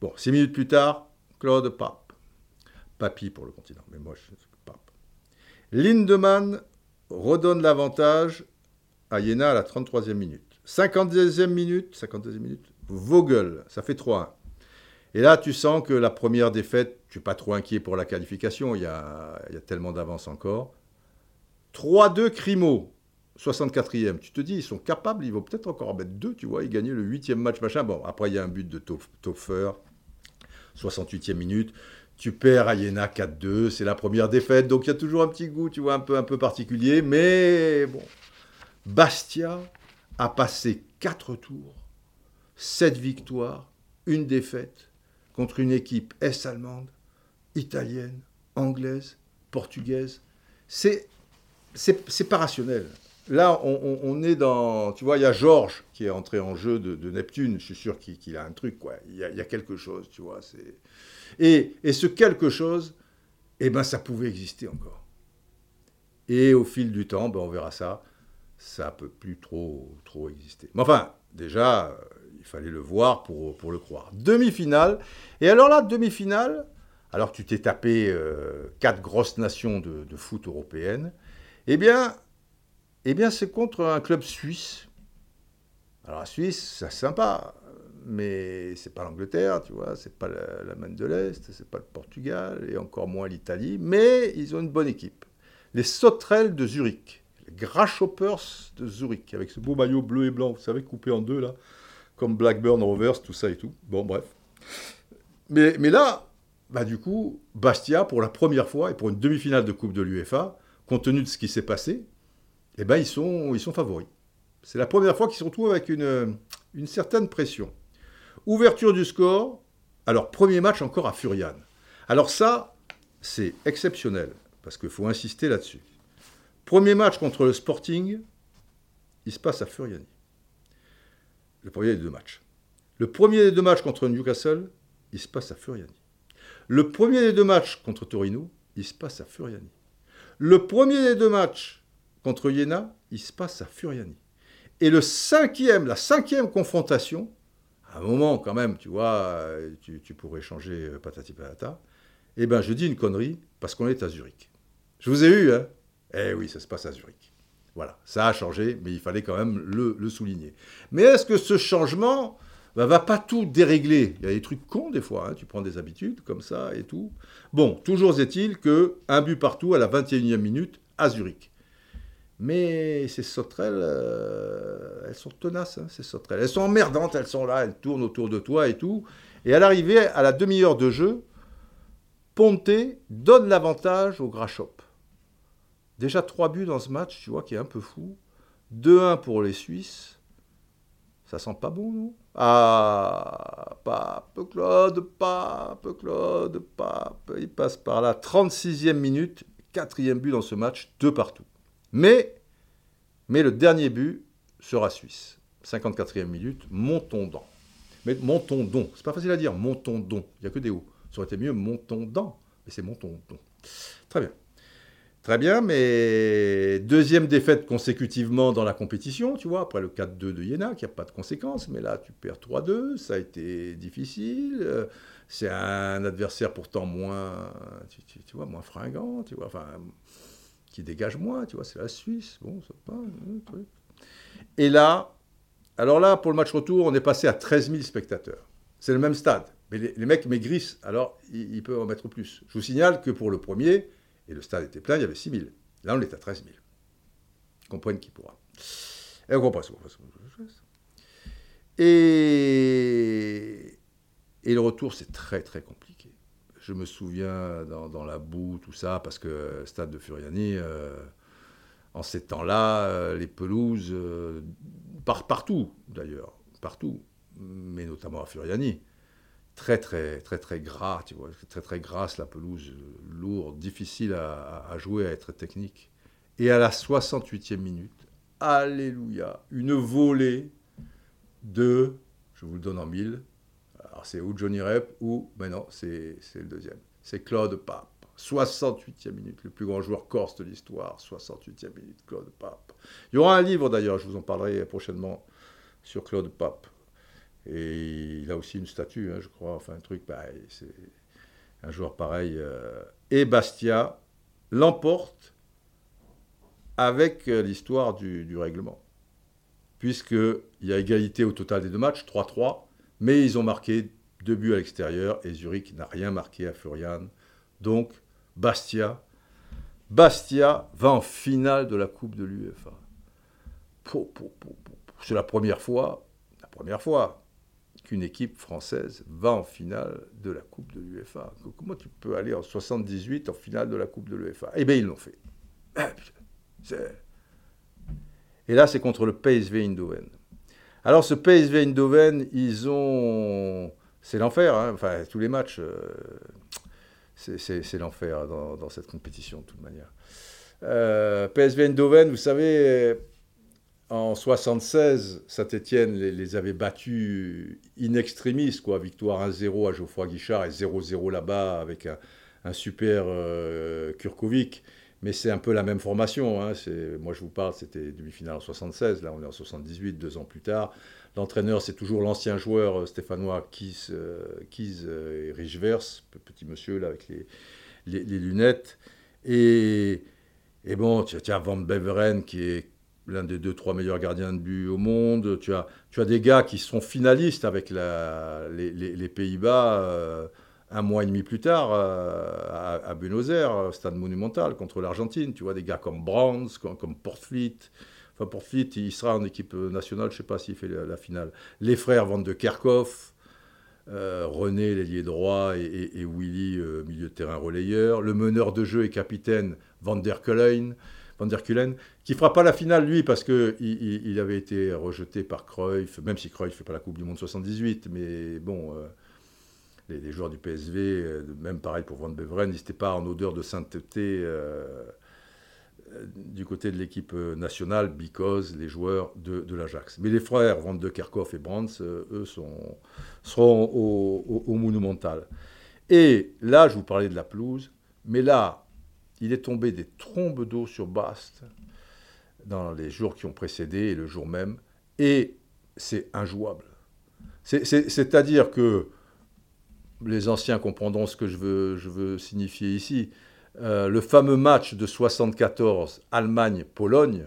Bon, six minutes plus tard, Claude Pape. Papy pour le continent, mais moi, je suis Pape. Lindemann redonne l'avantage à Yéna à la 33e minute. 52e minute, 52e minute, Vogel, ça fait 3-1. Et là, tu sens que la première défaite, tu n'es pas trop inquiet pour la qualification, il y a, tellement d'avance encore. 3-2 Crimo, 64e. Tu te dis, ils sont capables, ils vont peut-être encore en mettre deux, tu vois, ils gagnaient le huitième match, machin. Bon, après, il y a un but de Toffer, 68e minute. Tu perds à Yéna 4-2, c'est la première défaite, donc il y a toujours un petit goût, tu vois, un peu, un peu particulier. Mais bon, Bastia a passé 4 tours, 7 victoires, une défaite contre une équipe est-allemande, italienne, anglaise, portugaise. C'est, c'est, pas rationnel. Là, on, est dans. Tu vois, il y a Georges qui est entré en jeu de, Neptune. Je suis sûr qu'il, a un truc, quoi. Il y a, quelque chose, tu vois. Et, ce quelque chose, eh ben, ça pouvait exister encore. Et au fil du temps, ben, on verra ça, ça ne peut plus trop, trop exister. Mais enfin, déjà, euh, il fallait le voir pour, pour le croire. Demi-finale. Et alors là, demi-finale, alors tu t'es tapé euh, quatre grosses nations de, de foot européennes. Eh bien, eh bien c'est contre un club suisse. Alors la Suisse, c'est sympa, mais c'est pas l'Angleterre, tu vois, c'est pas la, main de l'Est, c'est pas le Portugal, et encore moins l'Italie, mais ils ont une bonne équipe. Les Sauterelles de Zurich, les Grasshoppers de Zurich, avec ce beau maillot bleu et blanc, vous savez, coupé en deux, là, comme Blackburn Rovers, tout ça et tout. Bon, bref. Mais, mais là, bah, du coup, Bastia, pour la première fois, et pour une demi-finale de Coupe de l'UEFA, compte tenu de ce qui s'est passé, eh ben, ils, sont, favoris. C'est la première fois qu'ils se retrouvent avec une, une certaine pression. Ouverture du score. Alors, premier match encore à Furian. Alors ça, c'est exceptionnel, parce qu'il faut insister là-dessus. Premier match contre le Sporting, il se passe à Furiani. Le premier des deux matchs. Le premier des deux matchs contre Newcastle, il se passe à Furiani. Le premier des deux matchs contre Torino, il se passe à Furiani. Le premier des deux matchs contre Iéna, il se passe à Furiani. Et le cinquième, la cinquième confrontation, à un moment quand même, tu vois, tu, pourrais changer euh, patati patata. Eh bien, je dis une connerie parce qu'on est à Zurich. Je vous ai eu, hein Eh oui, ça se passe à Zurich. Voilà, ça a changé, mais il fallait quand même le, souligner. Mais est-ce que ce changement ne bah, va pas tout dérégler? Il y a des trucs cons des fois, hein. tu prends des habitudes comme ça et tout. Bon, toujours est-il que un but partout à la 21e minute à Zurich. Mais ces sauterelles, euh, elles sont tenaces, hein, ces sauterelles. Elles sont emmerdantes, elles sont là, elles tournent autour de toi et tout. Et à l'arrivée, à la demi-heure de jeu, Ponte donne l'avantage au Grashop. Déjà trois buts dans ce match, tu vois, qui est un peu fou. 2-1 pour les Suisses. Ça sent pas bon, non? Ah, Pape, Claude, Pape, Claude, Pape. Il passe par là. 36e minute, quatrième but dans ce match, deux partout. Mais, le dernier but sera suisse. 54e minute, Montondon. Mais Montondon, c'est pas facile à dire, Montondon. Il n'y a que des hauts. Ça aurait été mieux Montondon, mais c'est Montondon. Très bien. Très bien, mais deuxième défaite consécutivement dans la compétition, tu vois, après le 4-2 de Iéna, qui n'a pas de conséquences, mais là tu perds 3-2, ça a été difficile. C'est un adversaire pourtant moins, tu, tu vois, moins fringant, tu vois, enfin, qui dégage moins, tu vois, c'est la Suisse. Bon, c'est pas Et là, alors là, pour le match retour, on est passé à 13 000 spectateurs. C'est le même stade. Mais les, mecs maigrissent, alors ils, peuvent en mettre plus. Je vous signale que pour le premier, et le stade était plein, il y avait 6 000. Là, on est à 13 000. Comprenne qui pourra. Et on comprend, Et, et le retour, c'est très très compliqué je me souviens dans, la boue, tout ça, parce que Stade de Furiani, euh, en ces temps-là, euh, les pelouses, euh, partout d'ailleurs, partout, mais notamment à Furiani, très très très très gras, tu vois, très très grasse la pelouse, lourde, difficile à, à jouer, à être technique. Et à la 68e minute, alléluia, une volée de, je vous le donne en mille, c'est ou Johnny Rep ou, mais non, c'est le deuxième. C'est Claude Pape. 68e minute, le plus grand joueur corse de l'histoire. 68e minute, Claude Pape. Il y aura un livre d'ailleurs, je vous en parlerai prochainement, sur Claude Pape. Et il a aussi une statue, hein, je crois, enfin un truc pareil. C'est un joueur pareil. Euh, et Bastia l'emporte avec euh, l'histoire du, du règlement. Puisqu'il y a égalité au total des deux matchs, 3-3. Mais ils ont marqué deux buts à l'extérieur et Zurich n'a rien marqué à Florian. Donc, Bastia, Bastia va en finale de la Coupe de l'UEFA. C'est la première fois, la première fois qu'une équipe française va en finale de la Coupe de l'UEFA. Comment tu peux aller en 78 en finale de la Coupe de l'UEFA Eh bien, ils l'ont fait. Et là, c'est contre le PSV Eindhoven. Alors ce PSV Eindhoven, ils ont... C'est l'enfer, hein. enfin tous les matchs, euh, c'est l'enfer dans, cette compétition de toute manière. Euh, PSV Eindhoven, vous savez, en 76, Saint-Etienne les, avait battus in extremis, quoi. Victoire 1-0 à Geoffroy Guichard et 0-0 là-bas avec un, super euh, Kurkovic. Mais c'est un peu la même formation. Hein. Moi, je vous parle, c'était demi-finale en 76, là on est en 78, deux ans plus tard. L'entraîneur, c'est toujours l'ancien joueur euh, stéphanois Kies, euh, euh, et Richvers, petit monsieur là avec les, lunettes. Et, bon, tu, as Van Beveren qui est l'un des deux, trois meilleurs gardiens de but au monde. Tu as, tu des gars qui sont finalistes avec les Pays-Bas un mois et demi plus tard à, à, Buenos Aires, stade monumental contre l'Argentine. Tu vois des gars comme Browns, comme, comme Portfleet. Enfin, Portfleet, il sera en équipe nationale, je ne sais pas s'il fait la, finale. Les frères Van de Kerkhoff, euh, René, l'ailier droit, et, Willy, euh, milieu de terrain relayeur. Le meneur de jeu et capitaine Van der Kulen, Van der Kulen qui fera pas la finale, lui, parce qu'il il, avait été rejeté par Cruyff, même si Cruyff ne fait pas la Coupe du Monde 78, mais bon... Les, joueurs du PSV, euh, même pareil pour Van Beveren, ils n'étaient pas en odeur de sainteté euh, euh, du côté de l'équipe nationale, because les joueurs de, l'Ajax. Mais les frères Van de Kerkhoff et Brands, eux, sont, seront au, au, Monumental. Et là, je vous parlais de la pelouse, mais là, il est tombé des trombes d'eau sur Bast dans les jours qui ont précédé et le jour même, et c'est injouable. C'est-à-dire que les anciens comprendront ce que je veux, signifier ici. Euh, le fameux match de 74 Allemagne-Pologne,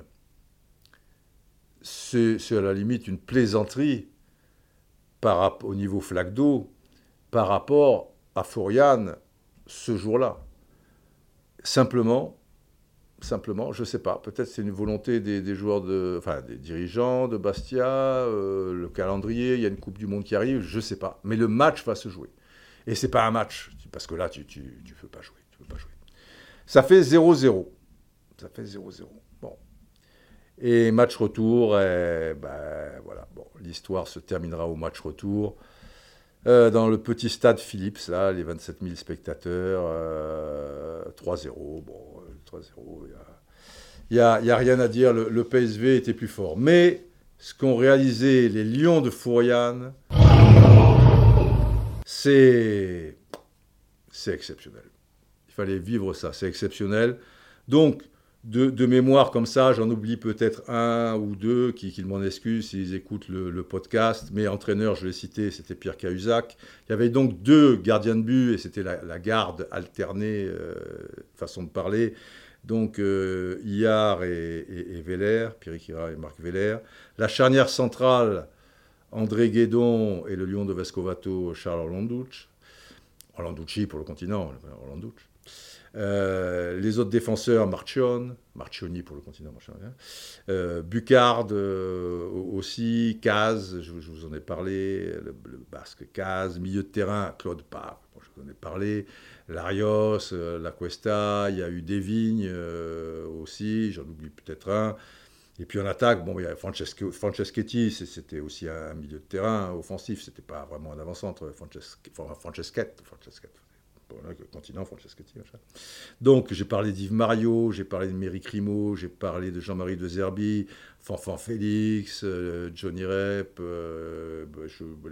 c'est à la limite une plaisanterie au niveau flaque d'eau par rapport à Fourian ce jour-là. Simplement, simplement, je ne sais pas, peut-être c'est une volonté des, joueurs, des dirigeants de Bastia, euh, le calendrier, il y a une Coupe du Monde qui arrive, je ne sais pas. Mais le match va se jouer. Et c'est pas un match, parce que là, tu ne tu, tu peux pas jouer. Peux pas jouer. Ça fait 0-0. Ça fait 0-0. Bon. Et match retour, et ben, voilà. Bon, l'histoire se terminera au match retour. Euh, dans le petit stade Philips, là, les 27 000 spectateurs, 3-0. Euh, bon, 3-0, il n'y a, y a, rien à dire. Le, PSV était plus fort. Mais ce qu'ont réalisé les Lions de Fouriane c'est c'est exceptionnel. Il fallait vivre ça, c'est exceptionnel. Donc, de, mémoire comme ça, j'en oublie peut-être un ou deux qui, qui m'en excusent s'ils écoutent le, podcast. Mais entraîneur, je l'ai cité, c'était Pierre Cahuzac. Il y avait donc deux gardiens de but et c'était la, garde alternée, euh, façon de parler. Donc euh, Iar et, et, Pierre Kira et Marc Veller. La charnière centrale, André Guédon et le lion de Vescovato, Charles Orlanducci. Orlanducci pour le continent, Orlanducci. Euh, les autres défenseurs, Marchion, Marchioni pour le continent, euh, Bucard euh, aussi, Caz, je, vous en ai parlé, le, basque Caz, milieu de terrain, Claude Parr, je vous en ai parlé, Larios, La Cuesta, il y a eu Desvignes aussi, j'en oublie peut-être un, et puis en attaque, bon, il y a Franceschetti, c'était aussi un milieu de terrain offensif, c'était pas vraiment un avant-centre, Franceschetti, continent Franceschetti. Donc j'ai parlé d'Yves Mario, j'ai parlé de Méry Crimo, j'ai parlé de Jean-Marie de Zerbi, Fanfan Félix, euh, Johnny Rep, euh, bah,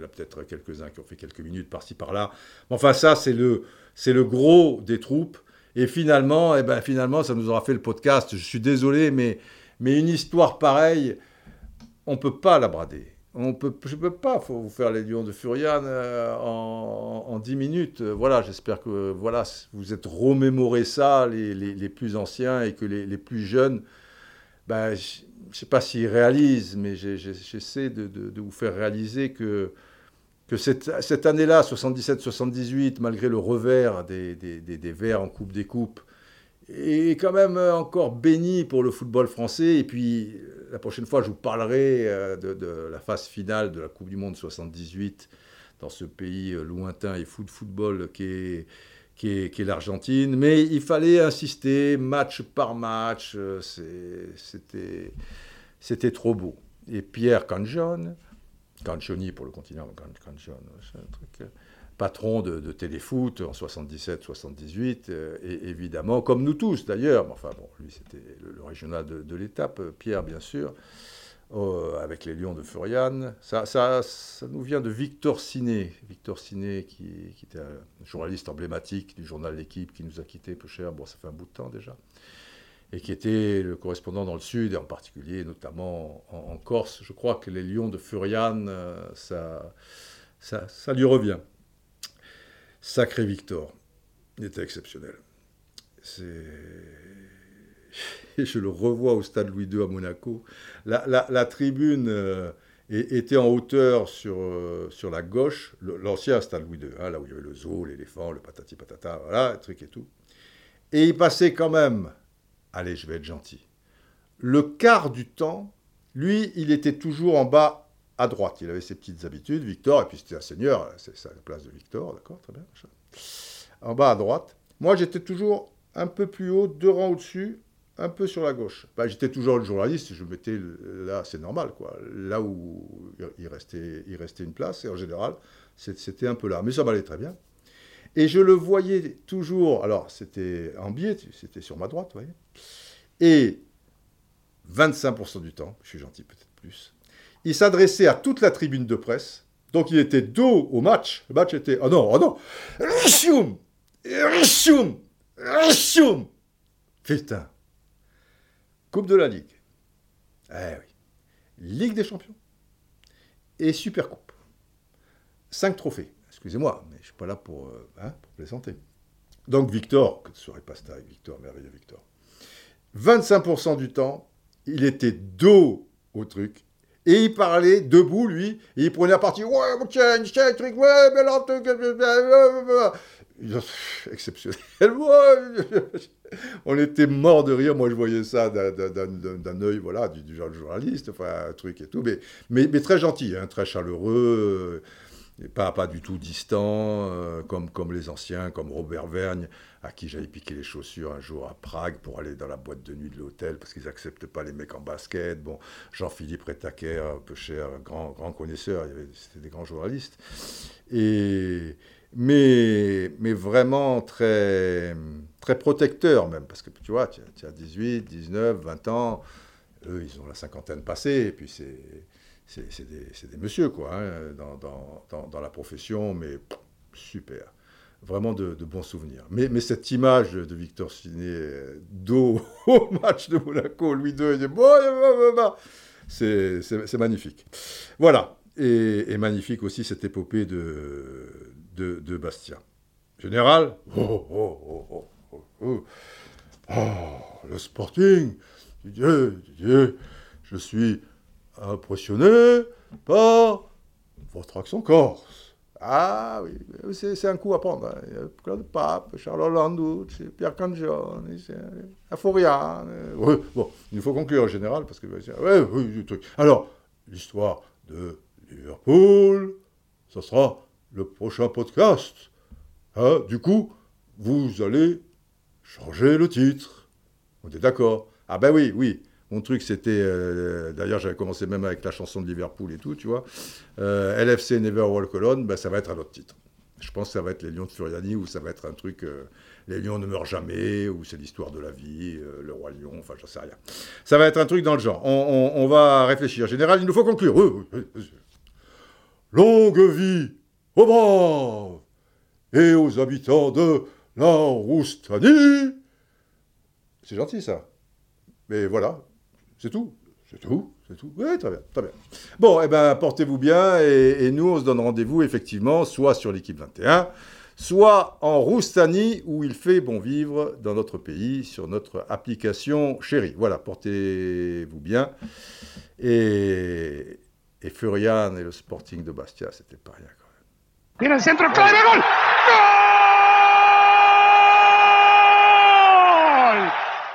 a peut-être quelques-uns qui ont fait quelques minutes par-ci par-là. Enfin ça, c'est le, c'est le gros des troupes. Et finalement, eh ben, finalement, ça nous aura fait le podcast. Je suis désolé, mais mais une histoire pareille, on ne peut pas la brader. On peut, je ne peux pas vous faire les lions de Furian euh, en, dix 10 minutes. Voilà, j'espère que voilà, vous êtes remémoré ça, les, plus anciens, et que les, plus jeunes, ben, je ne sais pas s'ils réalisent, mais j'essaie de, vous faire réaliser que, que cette, cette année-là, 77-78, malgré le revers des, des, des Verts en Coupe des Coupes, est quand même encore béni pour le football français. Et puis, la prochaine fois, je vous parlerai euh, de, la phase finale de la Coupe du Monde 78 dans ce pays euh, lointain et fou de football qui est, l'Argentine. Mais il fallait insister, match par match. Euh, c'était, trop beau. Et Pierre Canjon, Cancioni pour le continent, Canjon, c'est un truc patron de, téléfoot en 77-78, euh, et évidemment, comme nous tous d'ailleurs, enfin bon, lui c'était le, régional de, l'étape, euh, Pierre bien sûr, euh, avec les Lions de Furian. Ça, ça, ça, nous vient de Victor Ciné, Victor Ciné qui, était un journaliste emblématique du journal L'équipe qui nous a quittés peu cher, bon ça fait un bout de temps déjà. et qui était le correspondant dans le Sud, et en particulier notamment en, Corse. Je crois que les Lions de Furian, ça, ça, ça lui revient. Sacré Victor, il était exceptionnel. Je le revois au stade Louis II à Monaco. La, tribune euh, était en hauteur sur, euh, sur la gauche, l'ancien stade Louis II, hein, là où il y avait le zoo, l'éléphant, le patati patata, voilà, le truc et tout. Et il passait quand même, allez, je vais être gentil, le quart du temps, lui, il était toujours en bas à droite. Il avait ses petites habitudes, Victor, et puis c'était un seigneur, c'est la place de Victor, d'accord, très bien. En bas à droite. Moi, j'étais toujours un peu plus haut, deux rangs au-dessus, un peu sur la gauche. Bah, j'étais toujours le journaliste, je mettais là, c'est normal, quoi. Là où il restait, il restait une place, et en général, c'était un peu là. Mais ça m'allait très bien. Et je le voyais toujours, alors c'était en biais, c'était sur ma droite, vous voyez. Et 25% du temps, je suis gentil peut-être plus, il s'adressait à toute la tribune de presse. Donc il était dos au match. Le match était. Oh non, oh non Rishium Rishium Rishium Putain Coupe de la Ligue. Eh oui. Ligue des Champions. Et Super Coupe. Cinq trophées. Excusez-moi, mais je ne suis pas là pour, euh, hein, pour plaisanter. Donc Victor, que ne serait pas ça avec Victor, merveilleux Victor. 25% du temps, il était dos au truc et il parlait debout, lui, et il prenait la partie, ouais, tiens, tiens, truc, ouais, mais là, exceptionnel. On était mort de rire. Moi, je voyais ça d'un œil, voilà, du, du, journaliste, enfin, un truc et tout. Mais, mais, mais très gentil, hein, très chaleureux pas, du tout distant, euh, comme, comme les anciens, comme Robert Vergne, à qui j'avais piqué les chaussures un jour à Prague pour aller dans la boîte de nuit de l'hôtel parce qu'ils n'acceptent pas les mecs en basket. Bon, Jean-Philippe Rétaquer, un peu cher, grand, grand connaisseur, c'était des grands journalistes. Et, mais, vraiment très, très protecteur même, parce que tu vois, tu as 18, 19, 20 ans, eux, ils ont la cinquantaine passée, et puis c'est c'est des, messieurs, quoi, hein, dans, la profession, mais super. Vraiment de, bons souvenirs. Mais, cette image de Victor Ciné dos au match de Monaco, Louis II, c'est magnifique. Voilà. Et, magnifique aussi cette épopée de, de, de Bastien. Général, oh, oh, oh, oh, oh, oh le sporting, Dieu, Dieu, je suis impressionné par votre accent corse. Ah oui, c'est un coup à prendre. Hein. Il y a Claude Pape, Charles Landou, Pierre Cangione, Aforian. Oui, bon, il faut conclure en général parce que. Ouais, du truc. Alors, l'histoire de Liverpool, ça sera le prochain podcast. Hein, du coup, vous allez changer le titre. On est d'accord Ah ben oui, oui. Mon truc, c'était. Euh, d'ailleurs, j'avais commencé même avec la chanson de Liverpool et tout, tu vois. Euh, LFC Never Walk Alone, ben, ça va être un autre titre. Je pense que ça va être Les Lions de Furiani ou ça va être un truc. Euh, les Lions ne meurent jamais, ou c'est l'histoire de la vie, le Roi Lion, enfin, j'en sais rien. Ça va être un truc dans le genre. On, va réfléchir. Général, il nous faut conclure. Longue vie aux braves et aux habitants de la Roustanie. C'est gentil, ça. Mais voilà, c'est tout. C'est tout. C'est tout. Oui, très bien, très bien. Bon, eh ben, portez-vous bien et, nous, on se donne rendez-vous effectivement, soit sur l'équipe 21, soit en Roustanie, où il fait bon vivre dans notre pays, sur notre application chérie. Voilà, portez-vous bien. Et, Furian et le Sporting de Bastia, c'était pas rien quand même.